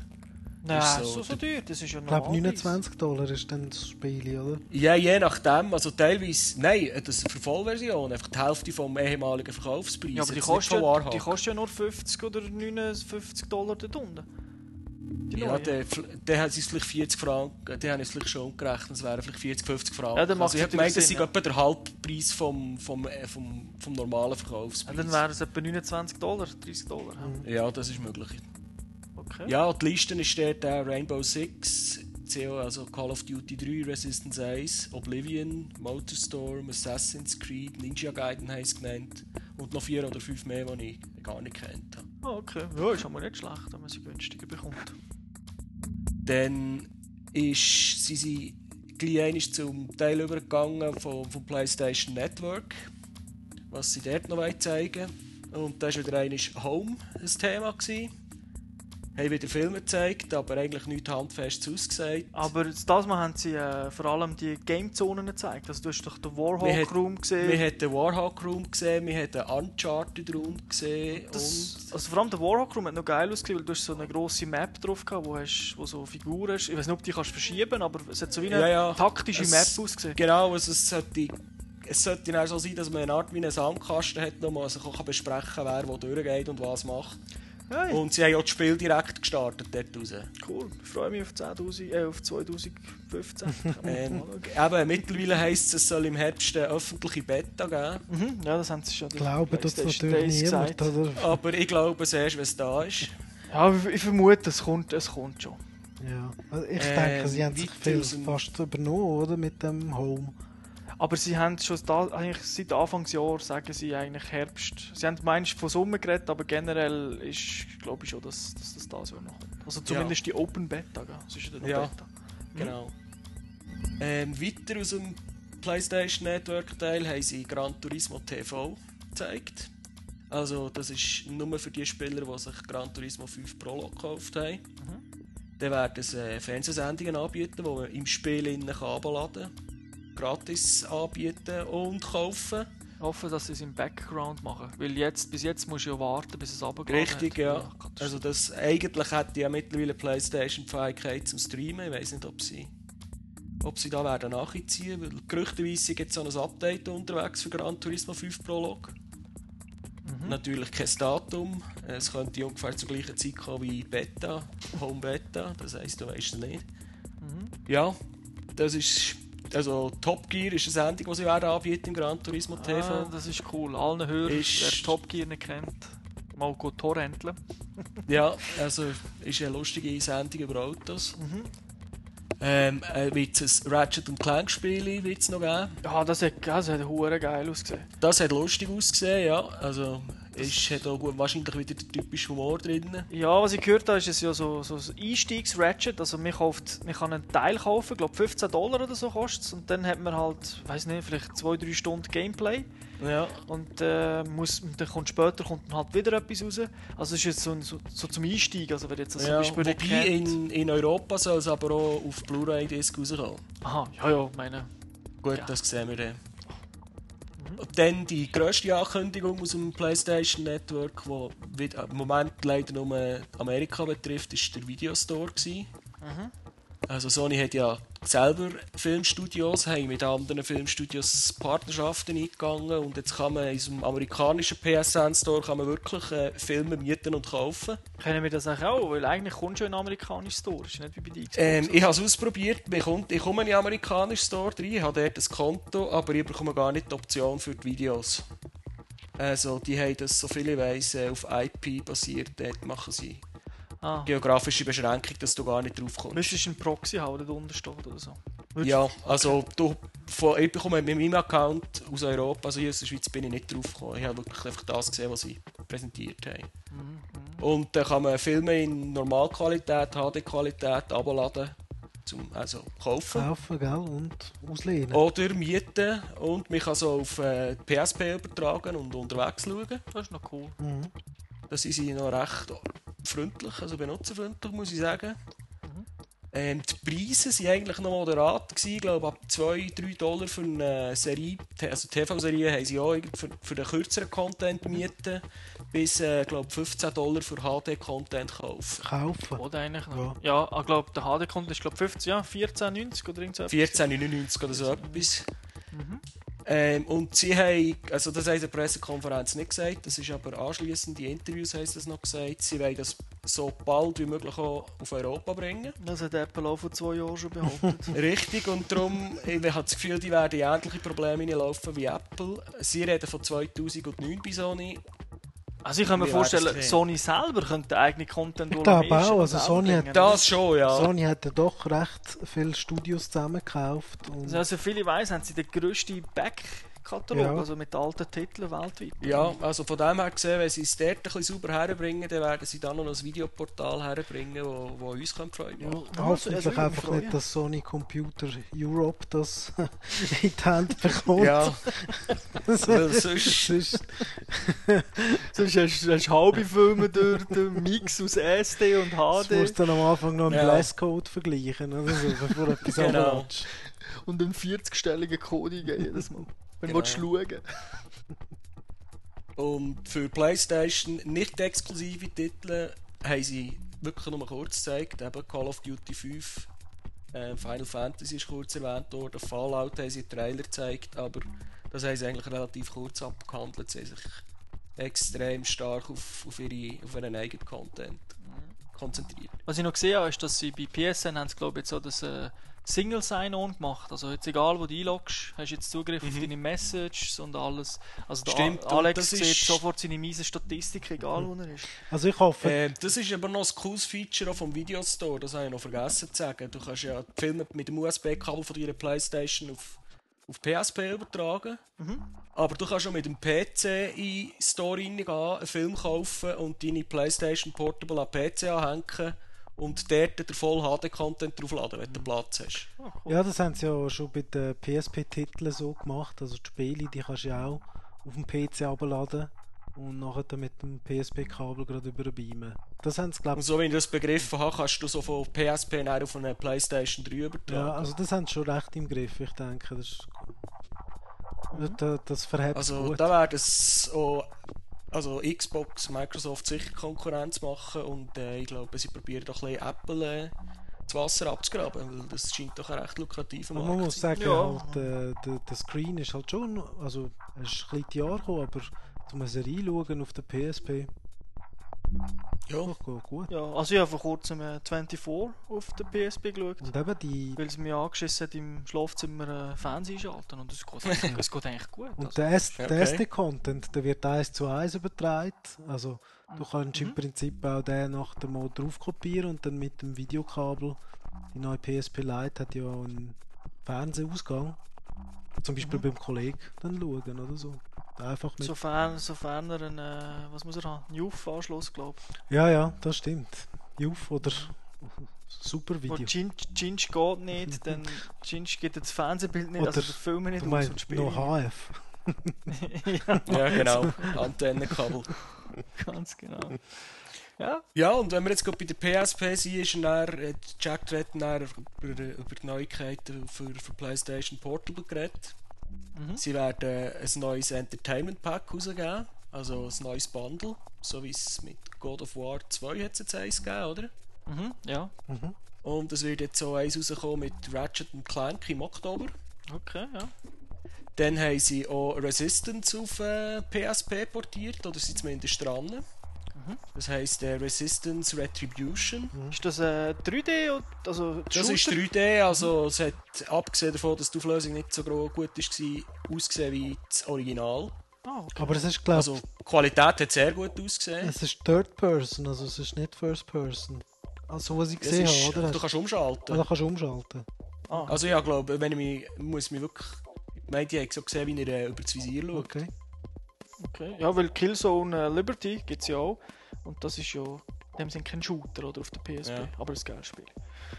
Nein, ist so, so so, teuer, das ist ja Ich glaube normal. 29 Dollar ist dann das Spiel, oder? Ja, je nachdem, also teilweise, nein, das ist für Vollversion, einfach die Hälfte vom ehemaligen Verkaufspreis. Ja, aber die kostet, ja, die kostet ja nur 50 oder 59 Dollar. Die Ja, dann dann haben sie es vielleicht 40 Franken, die haben es vielleicht schon gerechnet, es wären vielleicht 40, 50 Franken. Ja, also ich habe gemeint, das Sinn, etwa der Halbpreis vom, vom, vom, vom normalen ja, Verkaufspreis. dann wären es etwa 29 Dollar, 30 Dollar. ja. ja, das ist möglich. Okay. Ja, die Liste steht da Rainbow Six, CO, also Call of Duty 3, Resistance 1, Oblivion, Motorstorm, Assassin's Creed, Ninja Gaiden heisst es genannt und noch vier oder fünf mehr, die ich gar nicht kennt habe. Ah, okay. Ja, ist aber nicht schlecht, wenn man sie günstiger bekommt. Dann ist, sind sie gleich einmal zum Teil übergegangen vom, vom PlayStation Network, was sie dort noch wollen zeigen Und da war wieder einmal Home ein Thema. Gewesen. Haben wieder Filme gezeigt, aber eigentlich nichts Handfestes ausgesagt. Aber das Mal haben sie äh, vor allem die Gamezonen gezeigt. Also du hast doch den Warhawk hat- Room gesehen. Wir haben den Warhawk Room gesehen, wir haben den Uncharted Room gesehen Das, also vor allem der Warhawk Room hat noch geil ausgesehen, weil du hast so eine grosse Map drauf gehabt, wo, hast, wo so Figuren hast. Ich weiß nicht, ob du die kannst verschieben aber es hat so wie eine Ja, ja. taktische Es- Map ausgesehen. Genau, also es sollte, es sollte dann auch so sein, dass man eine Art wie einen Sandkasten hat, wo man sich auch besprechen kann, wer wo durchgeht und was macht. Hey, Und sie haben auch das Spiel direkt gestartet dort raus. cool. Ich freue mich auf, 10.000, äh, auf 2015. Ähm, eben, mittlerweile heisst es, es soll im Herbst eine öffentliche Beta geben. mhm, ja, das haben sie schon. Glauben tut es PlayStation natürlich niemand, oder? Aber ich glaube es erst, wenn es da ist. Ja, ich, ich vermute, es kommt, es kommt schon. Ja. Also ich Ähm, denke, sie haben sich viel fast übernommen, oder? Mit dem Home. Aber sie haben schon da, eigentlich seit Anfangsjahr sagen sie eigentlich Herbst. Sie haben meinst von Sommer geredet, aber generell ist, glaube ich schon, dass, dass das das Jahr noch kommt. Also zumindest die Open Beta, gell? Es ist ja dann noch Ja. Beta. Genau. Ähm, weiter aus dem PlayStation Network Teil haben sie Gran Turismo TV gezeigt. Also das ist nur für die Spieler, die sich Gran Turismo 5 Prolog gekauft haben. Dann werden sie äh, Fernsehsendungen anbieten, die man im Spiel innen kann herunterladen kann. Gratis anbieten und kaufen. Ich hoffe, dass sie es im Background machen. Weil jetzt, bis jetzt musst du ja warten, bis es runtergeladen Richtig, ja. Katastrophe. Also das, eigentlich hat die ja mittlerweile PlayStation die Fähigkeit zum Streamen. Ich weiß nicht, ob sie, ob sie da werden nachziehen, weil gerüchteweise gibt es so ein Update unterwegs für Gran Turismo 5 Prolog. Natürlich kein Datum. Es könnte ungefähr zur gleichen Zeit kommen wie Beta, Home Beta. Das heisst, du weißt es nicht. Ja, das ist also Top Gear ist eine Sendung, die sie werden anbieten im Gran Turismo TV. Ah, das ist cool. Allen Hörern, Ist- wer Top Gear nicht kennt, mal go torrenteln. Ja, also ist eine lustige Sendung über Autos. Mhm. Ähm, äh, wird es ein Ratchet Clank Spiel wird's noch geben. Ja, das hat, das hat hure geil ausgesehen. Das hat lustig ausgesehen, ja. Also ist, hat auch gut, wahrscheinlich wieder der typische Humor drin. Ja, was ich gehört habe, ist es ja so, so ein Einstiegs-Ratchet. Also man, kauft, man kann einen Teil kaufen, glaube 15 Dollar oder so kostet es. Und dann hat man halt, weiß nicht, vielleicht 2-3 Stunden Gameplay. Ja, Und äh, muss, dann kommt später kommt halt wieder etwas raus. Also es ist jetzt so, so, so zum Einstieg. Also wenn jetzt das ja. zum Beispiel Wobei in, in Europa soll es aber auch auf Blu-ray-Disc rauskommen. Aha, ja, ja, meine. Gut, Ja. das sehen wir dann. Und dann die grösste Ankündigung aus dem PlayStation Network, die im Moment leider nur Amerika betrifft, ist der Videostore. Gewesen. Also Sony hat ja selber Filmstudios, haben mit anderen Filmstudios Partnerschaften eingegangen und jetzt kann man in unserem amerikanischen PSN Store kann man wirklich äh, Filme mieten und kaufen. Kennen wir das auch? Weil eigentlich kommt schon ein amerikanischer Store. Ist nicht wie bei dir. Ähm, ich habe es ausprobiert, ich komme, ich komme in den amerikanischen Store rein, ich habe dort ein Konto, aber ich bekomme gar nicht die Option für die Videos. Also die haben das, so viel ich weiss, äh, auf IP basiert, dort machen sie ah. geografische Beschränkung, dass du gar nicht drauf kommst. Müsstest du einen Proxy haben, der da unten steht oder so? Würdest- Ja, also du, von, ich bekomme mit meinem Account aus Europa, also hier aus der Schweiz bin ich nicht drauf gekommen. Ich habe wirklich einfach das gesehen, was sie präsentiert haben. Und dann kann man Filme in Normalqualität, HD-Qualität abladen, zum, also kaufen. Kaufen, gell? Und auslehnen. Oder mieten und man kann so auf äh, PSP übertragen und unterwegs schauen. Das ist noch cool. Mhm. Da sind sie noch recht freundlich, also benutzerfreundlich, muss ich sagen. Ähm, die Preise waren eigentlich noch moderat. Gewesen. Ich glaube, ab 2-3 Dollar für eine Serie, also TV-Serie, haben sie auch irgend für, für den kürzeren Content mieten, bis äh, glaube 15 Dollar für HD-Content kaufen. Kaufen. Oder eigentlich Ja. noch. Ja, ich glaube, der HD-Content ist, glaube 15, ja, 14,90 oder irgend so. etwas. 14,99 oder so etwas. Ähm, und sie haben, also das haben sie in der Pressekonferenz nicht gesagt, das ist aber anschließend, die Interviews haben sie das noch gesagt, sie wollen das so bald wie möglich auch auf Europa bringen. Das hat Apple auch vor zwei Jahren schon behauptet. Richtig, und darum, ich habe das Gefühl, die werden ähnliche Probleme hineinlaufen wie Apple. Sie reden von 2009 bei Sony. Also ich kann mir vorstellen. Sony selber könnte eigene Content Ich glaube auch, also Sony hat. Das schon, ja. Sony hat ja doch recht viele Studios zusammengekauft. Und Also viele weiss, haben sie den grössten Back-Katalog, Ja. also mit alten Titeln weltweit. Ja, also von dem her gesehen, wenn sie es dort ein bisschen sauber herbringen, dann werden sie dann noch ein Videoportal herbringen, wo, wo uns können freuen Ja, kann. hoffentlich also, einfach freuen. nicht, dass Sony Computer Europe das in die Hand bekommt. Ja, das weil sonst... ist, Sonst hast du hast du halbe Filme durch den Mix aus SD und das HD musst du dann am Anfang noch im Ja. Blastcode vergleichen, oder so, bevor du etwas Genau. abwatschst. und einen 40-stelligen Code jedes Mal. Wenn Genau. du schauen Und für PlayStation nicht exklusive Titel haben sie wirklich nur kurz gezeigt. Eben Call of Duty 5, äh, Final Fantasy ist kurz erwähnt worden, Fallout haben sie einen Trailer gezeigt, aber das haben sie eigentlich relativ kurz abgehandelt. Sie haben sich extrem stark auf, auf, ihre, auf ihren eigenen Content konzentriert. Was ich noch gesehen habe, ist, dass sie bei PSN haben glaube ich, jetzt so das äh, Single Sign-On gemacht. Also jetzt egal, wo du einloggst, hast du jetzt Zugriff auf deine Messages und alles. Also der Stimmt, A- Alex sieht ist- sofort seine miese Statistik, egal wo er ist. Also ich hoffe, Ähm, das ist aber noch ein cooles Feature vom Videostore, das habe ich noch vergessen zu sagen. Du kannst ja die Filme mit dem USB-Kabel von deiner Playstation auf, auf PSP übertragen. Aber du kannst auch mit dem PC in den Store reingehen, einen Film kaufen und deine Playstation Portable an den PC anhängen und dort den voll HD-Content draufladen, wenn du Platz hast. Ah, cool. ja, das haben sie ja schon bei den PSP-Titeln so gemacht. Also die Spiele, die kannst du ja auch auf dem PC abladen und nachher dann mit dem PSP-Kabel gerade überbeamen. Das haben sie, glaube Und ich, so wie ich das begriffen habe, kannst du so von PSP nachher auf eine Playstation 3 übertragen. ja, also das haben sie schon recht im Griff, ich denke. Das, ist, das, das verhebt Also gut. da werden es auch also Xbox, Microsoft sicher Konkurrenz machen und äh, ich glaube, sie probieren doch ein bisschen Apple äh, das Wasser abzugraben, weil das scheint doch ein recht lukrativer Markt man muss zu sein. sagen, Ja. halt, äh, der, der Screen ist halt schon, also es ist ein bisschen die Jahre gekommen, aber zum Serie schauen auf der PSP, Ja, doch gut, gut. Ja, also ich habe vor kurzem äh, 24 auf der PSP geschaut. Und eben die, Weil es mir angeschissen hat, im Schlafzimmer äh, Fernsehen schalten und es geht, es geht eigentlich gut. und Also, der, S- der Okay. SD-Content, der wird eins zu eins übertragen, also du kannst Mhm. im Prinzip auch den nach dem Mal drauf kopieren und dann mit dem Videokabel, die neue PSP Lite hat ja einen Fernsehausgang, zum Beispiel Mhm. beim Kollegen dann schauen oder so. Einfach mit sofern, sofern er einen, äh, was muss er haben, einen Youth-Anschluss, glaube ich. Ja, ja, das stimmt. Juf oder super Video. Ginge geht nicht, dann Ginge geht das Fernsehbild nicht, also Oder der Film nicht Du aus und meinst Spiele. noch HF. ja, ja genau, Antennenkabel. ganz genau. Ja, Ja, und wenn wir jetzt gerade bei der PSP sind, ist er dann, äh, Jack dann über, über die Neuigkeiten für, für PlayStation Portable geredet. Mhm. Sie werden ein neues Entertainment Pack rausgeben, also ein neues Bundle, so wie es mit God of War 2 hat es jetzt eins gegeben, oder? mhm, ja, Und es wird jetzt so eins rauskommen mit Ratchet Clank im Oktober. okay, ja. Dann haben sie auch Resistance auf äh, PSP portiert, oder sind zumindest dran. Das heisst äh, Resistance Retribution. Ist das äh, 3D? oder- Also Das ist Shooter? 3D, also es hat, abgesehen davon, dass die Auflösung nicht so gut war, ausgesehen wie das Original. Ah, okay. Aber es ist, glaube Also die Qualität hat sehr gut ausgesehen. es ist Third Person, also es ist nicht First Person. Also was ich Es gesehen ist, habe, oder? du kannst umschalten. Oder kannst du umschalten. ah, Also ja, glaube, wenn ich mich, muss mich wirklich, ich meine, ich habe so gesehen, wie er äh, über das Visier schaut. Okay. okay. Ja, weil Killzone äh, Liberty gibt es ja auch. Und das ist ja in dem Sinne kein Shooter oder auf der PSP, Ja. aber ein geiles Spiel.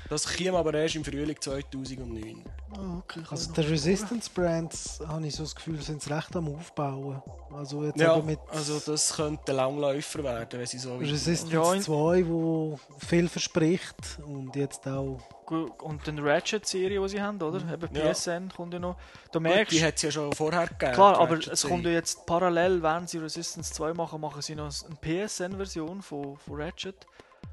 Das käme aber erst im Frühling 2009. Oh, okay, Also der Resistance Brands, habe ich so das Gefühl, sind sie recht am Aufbauen. Also jetzt Ja, eben mit also das könnte ein Langläufer werden, wenn sie so. Resistance Ja, in- 2, wo viel verspricht und jetzt auch Gut, Und dann Ratchet-Serie, die sie haben, oder? Eben Ja. PSN kommt ja noch. Du Gut, merkst, die hat es ja schon vorher gegeben. klar, aber es kommt ja jetzt parallel, wenn sie Resistance 2 machen, machen sie noch eine PSN-Version von, von Ratchet.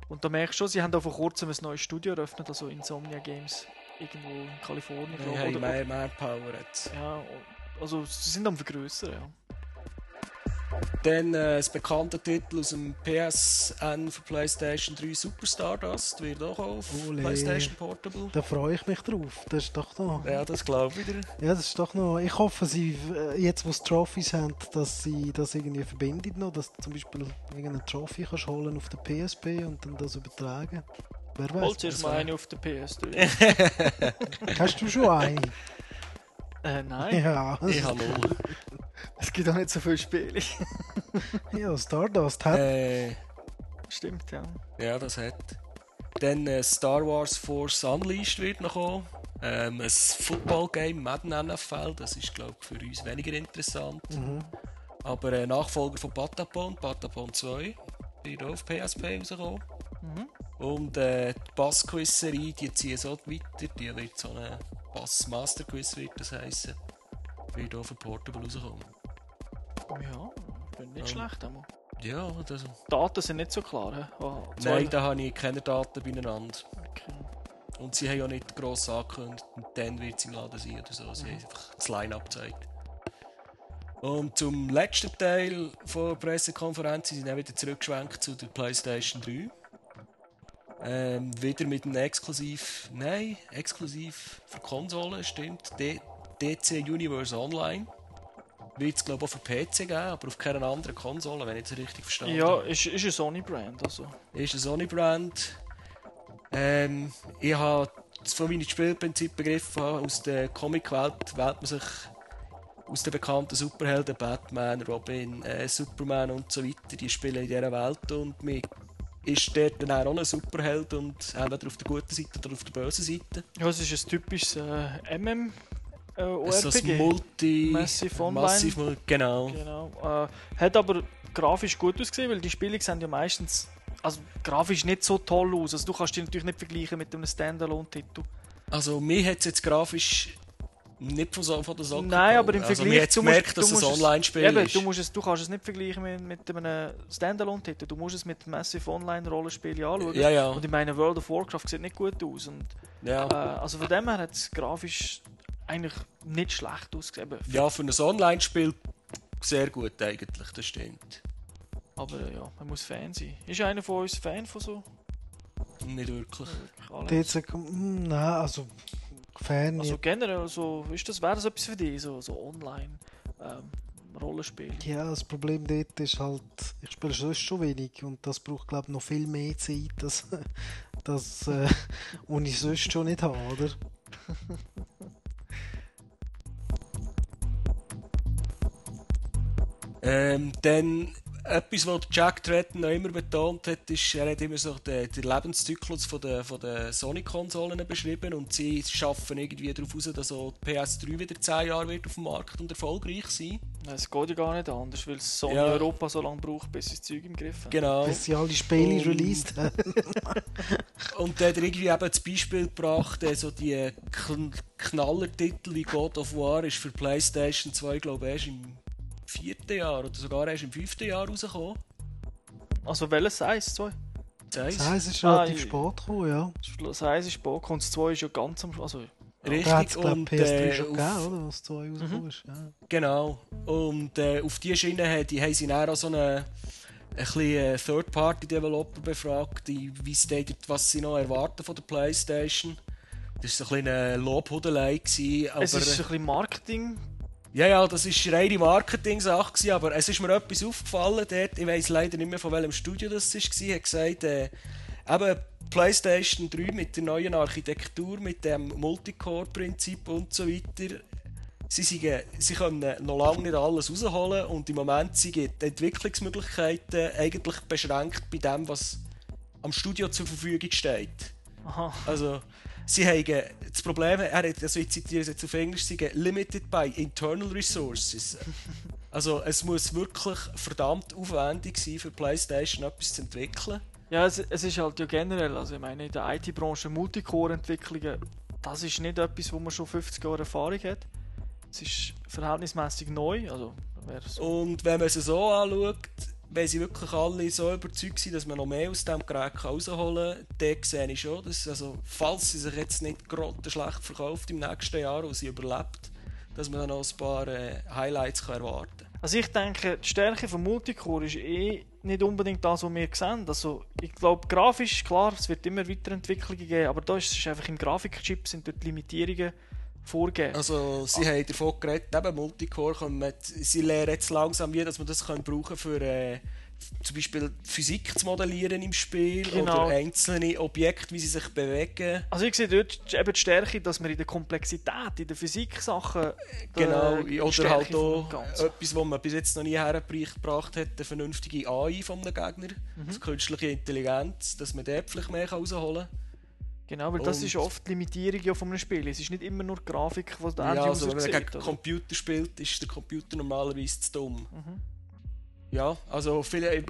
Und da merkst du schon, sie haben auch vor kurzem ein neues Studio eröffnet, also Insomnia Games, irgendwo in Kalifornien, ich. Oder, mehr, mehr Power jetzt. ja, also sie sind am vergrößern, ja. Dann äh, das bekannte Titel aus dem PSN für PlayStation 3 Super Stardust wird auch auf Ole. PlayStation Portable. Da freue ich mich drauf. Das ist doch noch. Ja, das glaube ich wieder. Ja, das ist doch noch. Ich hoffe, sie äh, jetzt, wo sie Trophies haben, dass sie das irgendwie verbinden noch, dass du zum Beispiel irgendeine Trophy kannst holen auf der PSP und dann das übertragen. Wer weiß? Holst erst mal eine auf der PS3. Hast du schon eine? äh, nein, Ja, Ich habe null. Es gibt auch nicht so viele Spiele. ja Stardust hat. äh, Stimmt, ja. ja, das hat. Dann äh, Star Wars Force Unleashed wird noch kommen. Ähm, ein Football-Game, Madden NFL, das ist glaube ich für uns weniger interessant. Mhm. Aber äh, Nachfolger von Patapon, Patapon 2, wird auch auf PSP rauskommen. Mhm. Und äh, die Bass-Quiz-Serie, die ziehen so weiter, die wird so eine Bass-Master-Quiz, wird das heißen. Wird auch für Portable rauskommen. Ja, bin nicht Ja. schlecht. Aber. Ja, das, Die Daten sind nicht so klar. He? Oh, nein, da habe ich keine Daten beieinander. Okay. Und sie haben ja nicht gross angekündigt, und dann wird es im Laden sein oder so. Sie haben einfach das Line-Up gezeigt. Und zum letzten Teil der Pressekonferenz sind dann wieder zurückgeschwenkt zu der PlayStation 3. Ähm, wieder mit einem exklusiv, nein, exklusiv für Konsolen, stimmt. D DC Universe Online. Wird es glaube ich auch für PC geben, aber auf keiner anderen Konsole, wenn ich es richtig verstanden Ja, habe. ist, ist ein Sony-Brand. Also. ist ein Sony-Brand. Ähm, ich habe von meinem Spielprinzip begriffen, aus der Comic-Welt wählt man sich aus den bekannten Superhelden, Batman, Robin, äh, Superman und so weiter, die spielen in dieser Welt und man ist dort dann auch ein Superheld und entweder auf der guten Seite oder auf der bösen Seite. Ja, es ist ein typisches äh, MM. Äh, ist ein Multi... Massive Online. Massive genau. Genau. Äh, hat aber grafisch gut ausgesehen, weil die Spiele sehen ja meistens also grafisch nicht so toll aus. Also du kannst die natürlich nicht vergleichen mit einem Standalone-Titel. Also mir hat es jetzt grafisch nicht von, so, von der Socke Nein, aber im also, Vergleich... du musst- gemerkt, du dass es musst ein Online-Spiel eben, ist. Du, musst es, du kannst es nicht vergleichen mit, mit einem Standalone-Titel. Du musst es mit Massive Online-Rollenspielen anschauen. Ja, ja. Und ich meine, World of Warcraft sieht nicht gut aus. Und, ja. äh, also von dem her hat es grafisch eigentlich nicht schlecht ausgesehen. Ja, für ein Online-Spiel sehr gut eigentlich, das stimmt. Aber äh, ja, man muss Fan sein. Ist einer von uns Fan von so? Nicht wirklich. DC, hm, nein, also Fan. Also generell, so, ist das, wäre das etwas für dich, so, so online ähm, Rollenspiel? Ja, das Problem dort ist halt, ich spiele sonst schon wenig und das braucht glaube ich noch viel mehr Zeit, das, das äh, was ich sonst schon nicht habe, oder? Ähm, dann etwas, was Jack Tretton noch immer betont hat, ist, er hat immer so den, den Lebenszyklus von der, von der Sony-Konsolen beschrieben und sie schaffen irgendwie darauf aus, dass auch die PS3 wieder 10 Jahre wird auf dem Markt und erfolgreich sein. Es geht ja gar nicht anders, weil Sony Ja. Europa so lange braucht, bis sie das Zeug im Griff haben. Genau. Bis sie alle Spiele Und- released haben. Und der hat irgendwie eben das Beispiel gebracht, also die Kn Knallertitel wie God of War ist für PlayStation 2, glaube ich, erst im vierten Jahr oder sogar erst im fünften Jahr rausgekommen. Also welches Size? 2? Das Eins. es ist Ah, relativ ich- spät gekommen, ja. Das Size ist spät, und das 2 ist ja ganz am Schluss. Also, Richtig. Da und, ich PS3 äh, schon auf- gegeben, oder? Was 2 rausgekommen ist. Ja. Genau. Und äh, auf diese Schiene haben, die, haben sie dann auch so einen, ein bisschen äh, Third-Party-Developer befragt, die, wie sie was sie noch erwarten von der Playstation. Das war so ein bisschen eine Lobhudelei. Aber, es ist ein bisschen Marketing. Ja, ja, das war eine reine Marketing-Sache, aber es ist mir etwas aufgefallen dort. Ich weiß leider nicht mehr, von welchem Studio das war. Er hat gesagt, äh, eben PlayStation 3 mit der neuen Architektur, mit dem Multicore-Prinzip und so weiter. Sie, sind, sie können noch lange nicht alles rausholen und im Moment sind die Entwicklungsmöglichkeiten eigentlich beschränkt bei dem, was am Studio zur Verfügung steht. Aha. Also, sie haben das Problem, er hat, also ich zitiere es jetzt auf Englisch, sie haben limited by internal resources. Also es muss wirklich verdammt aufwendig sein für PlayStation etwas zu entwickeln. Ja, es, es ist halt ja generell, also ich meine in der IT-Branche Multicore-Entwicklungen, das ist nicht etwas, wo man schon 50 Jahre Erfahrung hat. Es ist verhältnismäßig neu, also so. Und wenn man es so anschaut, wenn sie wirklich alle so überzeugt sind, dass man noch mehr aus diesem Gerät rausholen kann, dann sehe ich schon, dass, also, falls sie sich jetzt nicht gerade schlecht verkauft im nächsten Jahr und sie überlebt, dass man dann noch ein paar äh, Highlights kann erwarten kann. Also ich denke, die Stärke von Multicore ist eh nicht unbedingt das, was wir sehen. Also ich glaube, grafisch, klar, es wird immer Weiterentwicklungen geben, aber da ist es einfach im Grafikchip sind dort Limitierungen vorgeben. Also sie ah. haben davon geredet, eben Multicore, man, sie lernen jetzt langsam wie, dass man das können brauchen für äh, zum Beispiel Physik zu modellieren im Spiel genau. oder einzelne Objekte, wie sie sich bewegen. Also ich sehe dort eben die Stärke, dass man in der Komplexität, in der Physik-Sachen äh, Genau, oder halt auch etwas, was man bis jetzt noch nie hergebracht hat, eine vernünftige AI von einem Gegner, mhm. also künstliche Intelligenz, dass man dort vielleicht mehr rausholen kann. Genau, weil das ist oft die Limitierung von einem Spiel. Es ist nicht immer nur die Grafik, die der ja, also, wenn man gegen oder? Computer spielt, ist der Computer normalerweise zu dumm. Mhm. Ja, also viele,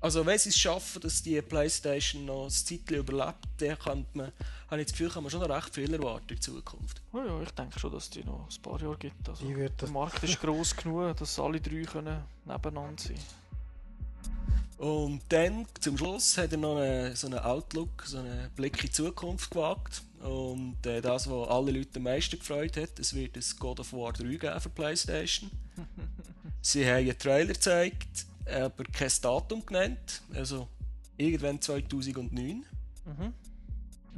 also wenn sie es schaffen, dass die Playstation noch ein Zeitchen überlebt, dann kann man, habe ich das Gefühl, kann man schon noch recht viel erwarten in Zukunft. Oh ja, ich denke schon, dass es die noch ein paar Jahre gibt. Also, der Markt ist gross genug, dass alle drei können nebeneinander sein Und dann, zum Schluss, hat er noch eine, so einen Outlook, so einen Blick in die Zukunft gewagt. Und äh, das, was alle Leute am meisten gefreut hat, es wird ein God of War 3 geben für PlayStation. Sie haben einen Trailer gezeigt, aber kein Datum genannt. Also irgendwann 2009. Mhm.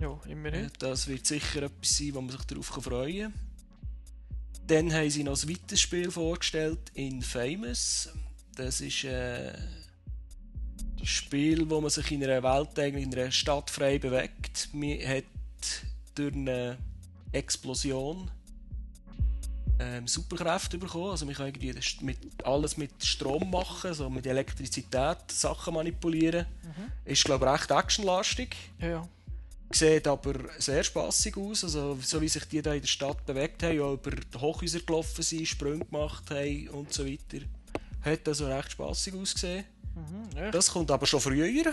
Ja, immerhin. Das wird sicher etwas sein, wo man sich darauf freuen kann. Dann haben sie noch ein weiteres Spiel vorgestellt, Infamous. Das ist äh, Spiel, wo man sich in einer Welt, in einer Stadt frei bewegt. Man hat durch eine Explosion ähm, Superkräfte bekommen. Also man kann irgendwie mit, alles mit Strom machen, also mit Elektrizität Sachen manipulieren. Mhm. Ist glaube ich recht actionlastig. Ja. Sieht aber sehr spaßig aus, also so wie sich die da in der Stadt bewegt haben, auch über die Hochhäuser gelaufen sind, Sprünge gemacht haben und so weiter. Hat also recht spaßig ausgesehen. Mhm, das kommt aber schon früher.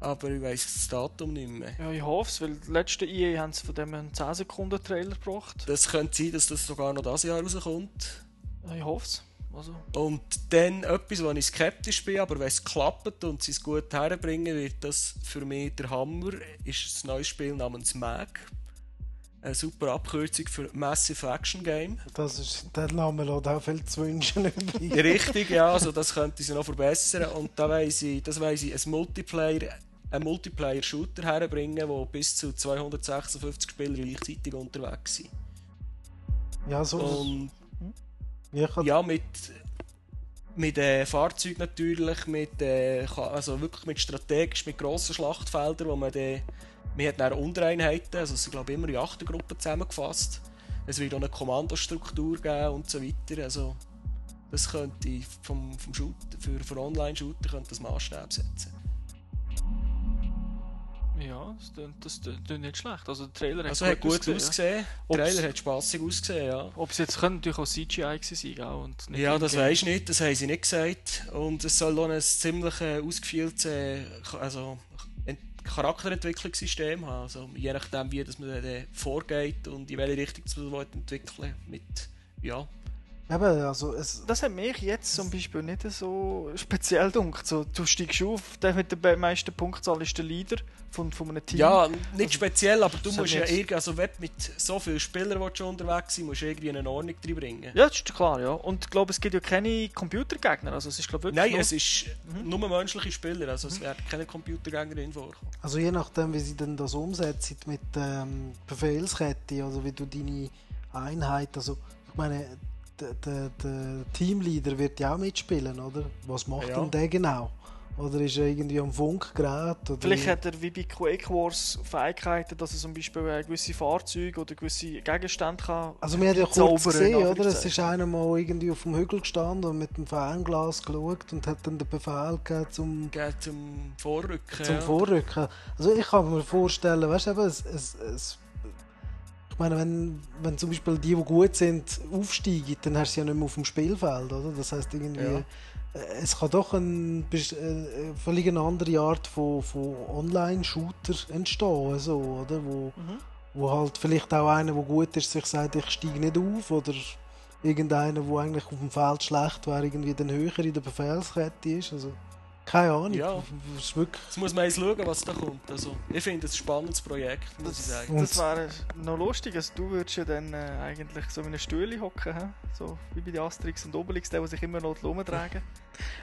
Aber ich weiss das Datum nicht mehr. Ja, ich hoffe es, weil die letzten IE haben sie von dem einen 10 Sekunden Trailer gebracht. Das könnte sein, dass das sogar noch dieses Jahr rauskommt. Ja, ich hoffe es. Also. Und dann etwas, wo ich skeptisch bin, aber wenn es klappt und sie es gut herbringen, wird das für mich der Hammer, ist ein neues Spiel namens MAG. Eine super Abkürzung für Massive Action Game. Das ist, der Name lässt auch viel zu wünschen Richtig, ja, also das könnte sie noch verbessern. Und da weiss ich, das weiss ich, ein Multiplayer einen Multiplayer-Shooter herbringen, wo bis zu 256 Spieler gleichzeitig unterwegs sind. Ja, so. Und, ja, mit, mit äh, Fahrzeug natürlich, mit, äh, also wirklich mit strategisch, mit grossen Schlachtfeldern, wo man dann, man hat dann Untereinheiten, also es sind glaube ich immer in Achtergruppen zusammengefasst. Es wird auch eine Kommandostruktur geben und so weiter, also das könnte vom, vom Shooter, für, für Online-Shooter könnte das Maßstab setzen. Ja, das klingt, das klingt nicht schlecht. Also der Trailer hat also gut, hat gut ausgesehen. ausgesehen. Ja. Der Trailer hat spaßig ausgesehen, ja. Ob es jetzt könnte natürlich auch CGI sein auch und Ja, das weiß ich nicht, das haben sie nicht gesagt. Und es soll auch ein ziemlich äh, ausgefeiltes äh, also, Charakterentwicklungssystem haben. Also, je nachdem, wie das man dann vorgeht und in welche Richtung man entwickeln mit ja, Eben, also es das hat mich jetzt zum Beispiel nicht so speziell gedacht. So, du steigst auf, der mit der meisten Punktzahl ist der Leader von, von einem Team. Ja, nicht also, speziell, aber du musst ja irgendwie, also wenn mit so vielen Spielern die schon unterwegs sind, musst du irgendwie eine Ordnung drin bringen. Ja, das ist klar, ja. Und ich glaube, es gibt ja keine Computergegner, also es ist glaube Nein, nur... es ist mhm. nur menschliche Spieler, also es mhm. werden keine Computergegnerin vorkommen. Also je nachdem, wie sie denn das umsetzen mit ähm, Befehlskette, also wie du deine Einheit, also ich meine der, der, der, Teamleader wird ja auch mitspielen, oder? Was macht ja. denn der genau? Oder ist er irgendwie am Funkgerät? Vielleicht hat er wie bei Quake Wars Fähigkeiten, dass er zum Beispiel äh, gewisse Fahrzeuge oder gewisse Gegenstände kann. Also wir haben ja kurz gesehen, oder? Es ist einer mal irgendwie auf dem Hügel gestanden und mit dem Fernglas geschaut und hat dann den Befehl gegeben zum, Geht zum Vorrücken. zum ja. Vorrücken. Also ich kann mir vorstellen, weißt du, es, es, es, meine, wenn, wenn zum Beispiel die, die gut sind, aufsteigen, dann hast du sie ja nicht mehr auf dem Spielfeld, oder? Das heißt irgendwie, Ja. äh, es kann doch ein, bes- äh, völlig eine andere Art von, von Online-Shooter entstehen, so, oder? Wo, Mhm. wo halt vielleicht auch einer, der gut ist, sich sagt, ich steige nicht auf, oder irgendeiner, der eigentlich auf dem Feld schlecht wäre, irgendwie dann höher in der Befehlskette ist. Also, keine Ahnung. Ja. Es ist wirklich Jetzt muss man jetzt schauen, was da kommt. Also, ich finde es ein spannendes Projekt, muss ich sagen. Und- Das wäre noch lustig, also du würdest ja dann äh, eigentlich so in einem Stuhl hocken, hä? so wie bei den Asterix und Obelix, der, der sich immer noch rumtragen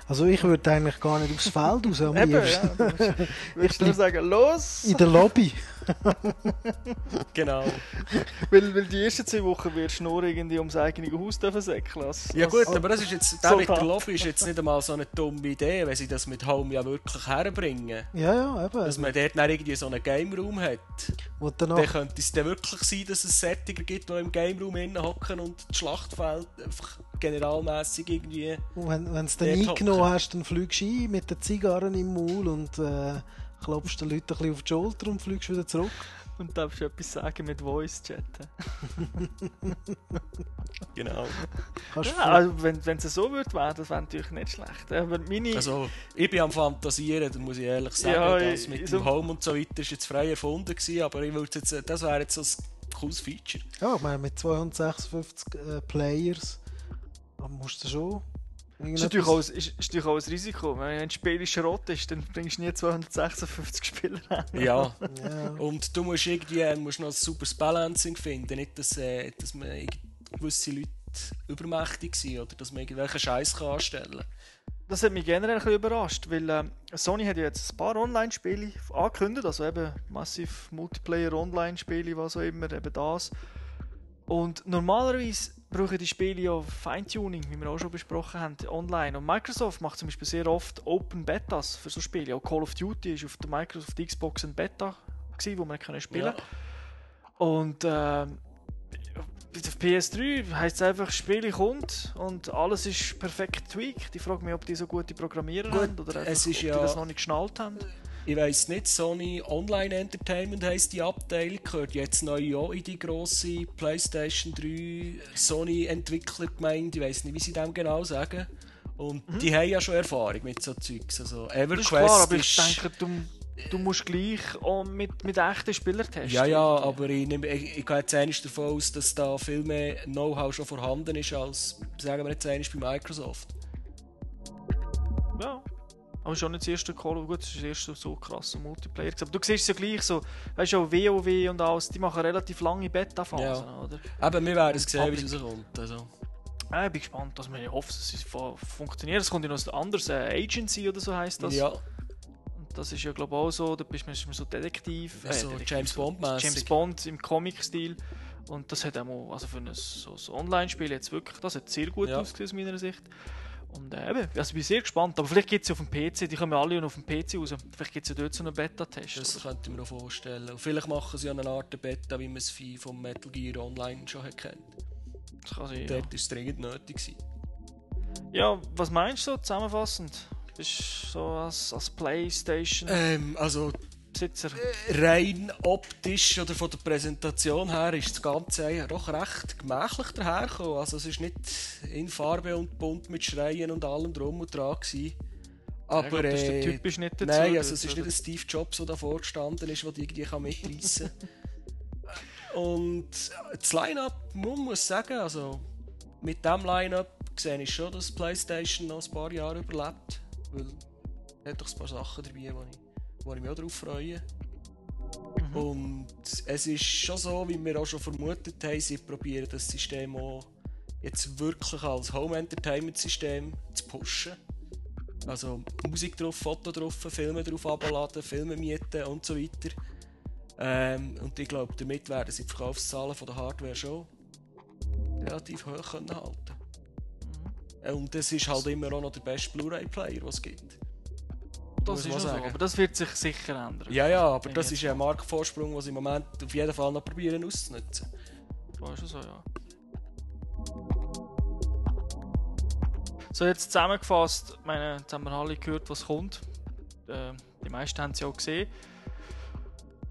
Also ich würde eigentlich gar nicht aufs Feld raus am Eben, ja. würdest- würdest nur sagen, los! In der Lobby. Genau. Weil, weil die ersten zwei Wochen wirst du nur irgendwie ums eigene Haus dürfen säckeln. Als, Ja gut, aber das ist jetzt, der mit der. Lobby ist jetzt nicht einmal so eine dumme Idee, wenn sie das mit Home ja wirklich herbringen. Ja, ja, eben. Dass man dort dann irgendwie so einen Game Room hat. Dann danach, könnte es dann wirklich sein, dass es Sättiger gibt, die im Game Room hocken und das Schlachtfeld einfach generalmäßig irgendwie... wenn wenn es dann eingenommen hast, dann fliegst du ein mit den Zigarren im Maul und äh, klopfst den Leuten ein bisschen auf die Schulter und fliegst wieder zurück. Und darfst du etwas sagen mit Voice chatten. Genau. Ja, also wenn wenn es so wird werden, das wäre natürlich nicht schlecht. Aber meine, Also, ich bin am Fantasieren, da muss ich ehrlich sagen. Ja, das mit so- dem Home und so weiter ist jetzt frei erfunden gewesen, aber ich würde jetzt, das wäre jetzt so ein cooles Feature. Ja, ich meine, mit 256 äh, Players musst du schon. Ist natürlich, auch, ein- ist, ist natürlich auch ein Risiko. Wenn ein Spiel Schrott ist, dann bringst du nie 256 Spieler rein. Ja. Ja. Und du musst irgendwie äh, musst noch ein super Balancing finden, nicht dass, äh, dass man gewisse Leute übermächtig sind oder dass man irgendwelchen Scheiß kann anstellen Das hat mich generell ein bisschen überrascht, weil ähm, Sony hat ja jetzt ein paar Online-Spiele angekündigt, also eben massiv Multiplayer-Online-Spiele, was auch immer, eben das. Und normalerweise brauchen die Spiele ja Feintuning, wie wir auch schon besprochen haben, online. Und Microsoft macht zum Beispiel sehr oft Open Betas für so Spiele. Auch Call of Duty ist auf der Microsoft Xbox ein Beta, gewesen, wo man können spielen Ja. Und ähm, auf PS3 heisst es einfach, das Spiel kommt und alles ist perfekt tweaked. Ich frage mich, ob die so gute Programmierer Gut, haben oder einfach, es ist ob ja- die das noch nicht geschnallt haben. Ich weiss nicht, Sony Online Entertainment heisst die Abteilung, gehört jetzt neu auch in die grosse PlayStation 3 Sony Entwicklergemeinde. Ich weiss nicht, wie sie dem genau sagen. Und die haben ja schon Erfahrung mit so Zeugs. Also Das EverQuest ist klar, aber ich ist- denke, du, du musst gleich auch mit, mit echten Spielern testen. Ja, ja, aber ich, nehme, ich, ich gehe jetzt einmal davon aus, dass da viel mehr Know-how schon vorhanden ist, als, sagen wir jetzt einmal bei Microsoft. Ja. Aber schon nicht das erste Call of gut, das ist das erste so krasser Multiplayer. Aber du siehst es ja gleich so, weißt du, auch WoW und alles, die machen relativ lange Beta-Phasen, Ja. oder? Eben, wir werden es sehen, wie es rauskommt. Also. Ja, ich bin gespannt, dass man ja hofft, dass es fu- funktioniert. Es kommt ja noch ein anderes, äh, Agency oder so heisst das. Ja, Und das ist ja glaube ich auch so, da bist du so Detektiv. äh, so Detektiv, James Bond mäßig. James Bond im Comic-Stil. Und das hat auch mal, also für ein so, so Online-Spiel jetzt wirklich, das hat sehr gut Ja. ausgesehen aus meiner Sicht. Und äh, eben, also ich bin sehr gespannt. Aber vielleicht gibt es ja auf dem PC, die kommen ja alle auf dem PC raus. Vielleicht gibt es ja dort so einen Beta-Test. Das könnte ich mir auch vorstellen. Und vielleicht machen sie ja eine Art Beta, wie man es vom Metal Gear Online schon hat kennt. Das kann sein, ja. Dort war es dringend nötig. Gewesen. ja, was meinst du so zusammenfassend? Bist du so als, als Playstation-Besitzer? Ähm, also rein optisch oder von der Präsentation her ist das Ganze doch recht gemächlich dahergekommen. Also es ist nicht in Farbe und bunt mit Schreien und allem drum und dran gewesen. Aber ich glaub, das ist der äh, typische nicht dazu. Nein, also es ist oder? nicht ein Steve Jobs, der da vorgestanden ist, der die irgendwie kann mitreißen kann. Und das Line-Up, man muss sagen, also mit diesem Line-Up sehe ich schon, dass PlayStation noch ein paar Jahre überlebt. Weil es hat doch ein paar Sachen dabei, wo ich, wo ich mich auch darauf freue. Mhm. Und es ist schon so, wie wir auch schon vermutet haben, sie probieren das System auch jetzt wirklich als Home-Entertainment-System zu pushen. Also Musik drauf, Foto drauf, Filme drauf abladen, Filme mieten und so weiter. Ähm, und ich glaube, damit werden sie die Verkaufszahlen von der Hardware schon relativ hoch können halten. Äh, Und es ist halt immer auch noch der beste Blu-ray-Player, den es gibt. Das ist so, aber das wird sich sicher ändern. Ja, ja, aber das ist ein Marktvorsprung, den sie im Moment auf jeden Fall noch probieren auszunutzen. Das ist so, ja. So, jetzt zusammengefasst, meine, jetzt haben wir alle gehört, was kommt. Äh, die meisten haben es ja auch gesehen.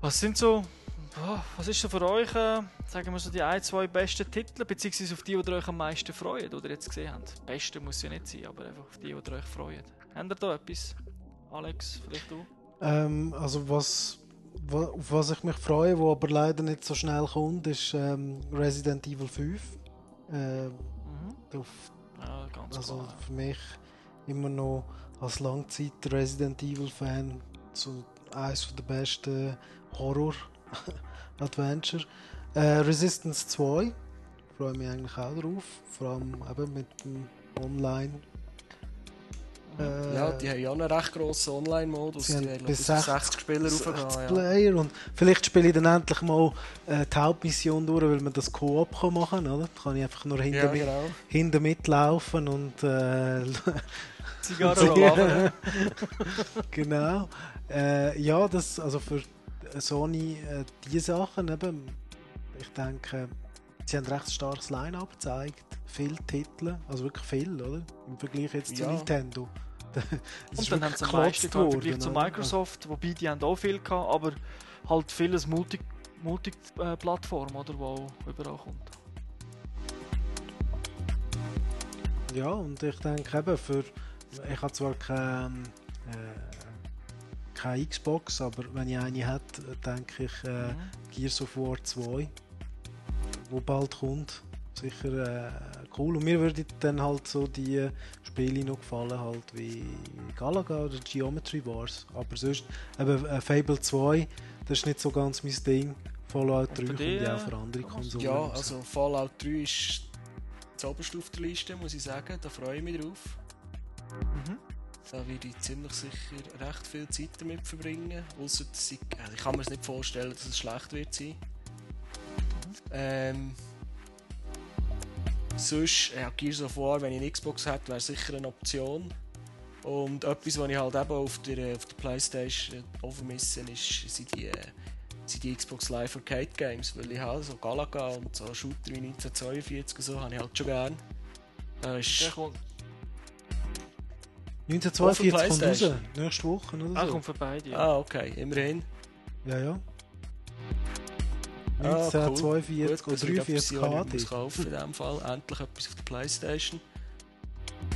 Was sind so, was ist so für euch, äh, sagen wir so, die ein, zwei besten Titel, beziehungsweise auf die, die ihr euch am meisten freut, oder jetzt gesehen habt? Beste muss ja nicht sein, aber einfach auf die, die ihr euch freut. Habt ihr da etwas? Alex, vielleicht du? Ähm, also was, wa- auf was ich mich freue, wo aber leider nicht so schnell kommt, ist ähm, Resident Evil 5. Ähm, Mhm. auf, Ja, also klar. für mich immer noch als Langzeit Resident Evil Fan so eines der besten Horror Adventure. Äh, Resistance 2 freue mich eigentlich auch drauf, vor allem eben mit dem Online. Äh, Ja, die haben ja einen recht grossen Online-Modus. Sie Die haben glaub bis ich, 60 60 Spieler 60 raufgehen. Ja. Player und vielleicht spiele ich dann endlich mal äh, die Hauptmission durch, weil man das Koop kann machen kann, oder? Da kann ich einfach nur hinter, Ja, mit, genau. hinter mitlaufen und äh, Zigarre genau. Äh, ja, das also für Sony äh, die Sachen eben, ich denke, sie haben ein recht starkes Line-Up gezeigt, viele Titel, also wirklich viel, oder? Im Vergleich jetzt zu Ja. Nintendo. Es Und dann haben sie am meisten gehabt im Vergleich worden, zu? Microsoft, wobei die haben auch viel gehabt, aber halt vieles Multi- Multi-Plattform, oder, wo auch überall kommt. Ja, und ich denke eben für. Ich habe zwar kein, äh, keine Xbox, aber wenn ich eine hätte, denke ich äh, Mhm. Gears of War 2, wo bald kommt. Sicher äh, cool. Und mir würden dann halt so die Spiele noch gefallen, halt wie Galaga oder Geometry Wars. Aber sonst, eben äh, Fable 2, das ist nicht so ganz mein Ding. Fallout Und 3 bei kommt ja auch äh, für andere? Konsolen. Ja, raus. also Fallout 3 ist das oberste auf der Liste, muss ich sagen. Da freue ich mich drauf. Mhm. Da werde ich ziemlich sicher recht viel Zeit damit verbringen. Dass ich, also ich kann mir es nicht vorstellen, dass es schlecht wird sein. Ähm, sonst, ja, Gears of War, wenn ich eine Xbox hätte, wäre sicher eine Option. Und etwas, was ich halt eben auf der, auf der Playstation auch vermisse, ist, sind die, äh, sind die Xbox Live Arcade Games. Weil ich habe so Galaga und so Shooter wie 1942 und so, habe ich halt schon gern. Da ist, Der kommt, 1942 kommt raus, nächste Woche oder der so. kommt für beide. Ja. Ah, okay, immerhin. Ja, ja. Ah, cool. 1942 Gut, das oder wird etwas 43 sein, was ich KD. muss kaufen in dem Fall. Endlich etwas auf der Playstation.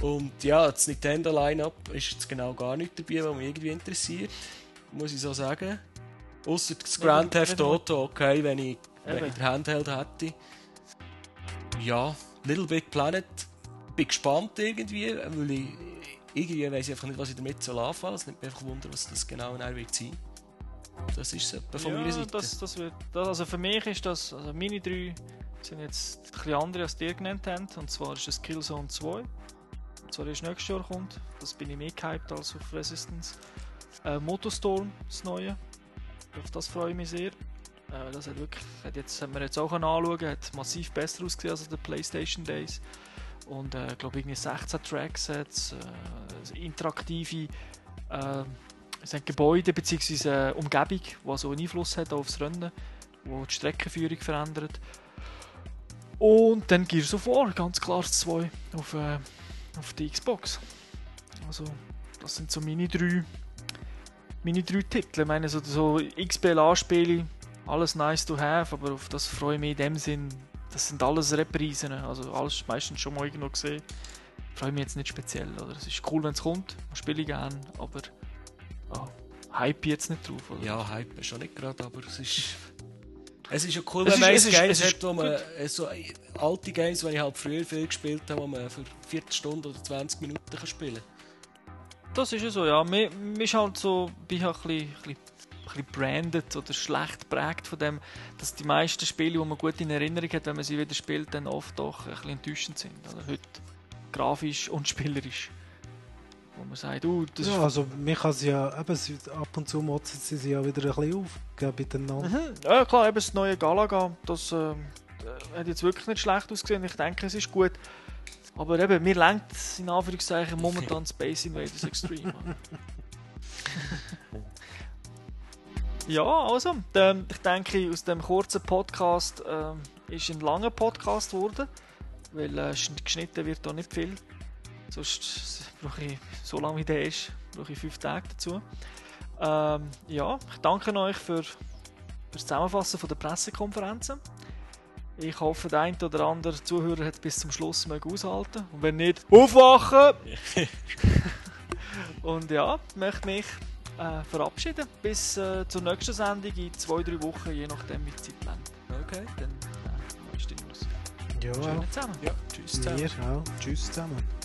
Und ja, das Nintendo Line-Up ist jetzt genau gar nicht dabei, was mich irgendwie interessiert. Muss ich so sagen. Außer das Grand Theft mal- Auto, okay, wenn ich, wenn Eben. ich den Handheld hätte. Ja, Little Big Planet. Bin gespannt irgendwie, weil ich irgendwie weiß ich einfach nicht, was ich damit soll anfangen. Es nimmt mich einfach Wunder, was das genau dann wird sein. Das ist es von meiner Seite. Das, das wird, das, also für mich ist das, also meine drei sind jetzt ein bisschen andere, als die ihr genannt habt. Und zwar ist es Killzone 2. Und zwar ist nächstes Jahr kommt. Das bin ich mehr gehypt als auf Resistance. Äh, Motostorm, das neue. Auf das freue ich mich sehr. Äh, das hat wirklich, hat jetzt, haben wir jetzt auch anschauen, hat massiv besser ausgesehen als den PlayStation Days. Und äh, ich glaube irgendwie 16 Tracksets, äh, interaktive äh, es sind Gebäude bzw. Umgebung, die so einen Einfluss hat aufs Rennen, wo die Streckenführung verändert. Und dann Gears of War, ganz klar das 2 auf, äh, auf die Xbox. Also, das sind so meine drei, meine drei Titel. Ich meine, so, so XBLA-Spiele, alles nice to have, aber auf das freue ich mich in dem Sinn. Das sind alles Reprisen, also alles meistens schon mal irgendwo gesehen. Freue mich jetzt nicht speziell, oder? Es ist cool, wenn es kommt, spiele ich gerne, aber oh, hype jetzt nicht drauf, oder? Ja, Hype ist schon nicht gerade, aber es ist. Es ist ja cool, Es wenn man es ist- Games es ist hat, wo man äh, so alte Games, die ich halt früher viel gespielt habe, wo man für eine Viertelstunde oder 20 Minuten kann spielen Das ist ja so, ja. Mir, mir ist halt so, bin ich halt ein bisschen, ein bisschen, ein bisschen branded oder schlecht prägt von dem, dass die meisten Spiele, die man gut in Erinnerung hat, wenn man sie wieder spielt, dann oft doch ein bisschen enttäuschend sind. Also heute grafisch und spielerisch. Wo man sagt, uh, das Ja, ist also mich kann sie ja, eben, sie, ab und zu motzen sie sich ja wieder ein bisschen auf, gell, miteinander. Mhm. Ja klar, eben das neue Galaga, das ähm, äh, hat jetzt wirklich nicht schlecht ausgesehen. Ich denke, es ist gut. Aber eben, mir lenkt in Anführungszeichen momentan Space Invaders Extreme. Ja, also, ähm, ich denke, aus dem kurzen Podcast ähm, ist ein langer Podcast geworden, weil äh, sch- geschnitten wird da nicht viel. Sonst brauche ich, so lange wie der ist, brauche ich fünf Tage dazu. Ähm, ja, ich danke euch für, für das Zusammenfassen von der Pressekonferenzen. Ich hoffe, der eine oder andere Zuhörer hat bis zum Schluss aushalten. Und wenn nicht, aufwachen! Und ja, ich möchte mich äh, verabschieden. Bis äh, zur nächsten Sendung in zwei, drei Wochen, je nachdem wie die Zeit lenkt. Okay. Dann äh, neueste News. Ja, Schönen zusammen. Ja, tschüss zusammen. wir auch. Tschüss zusammen.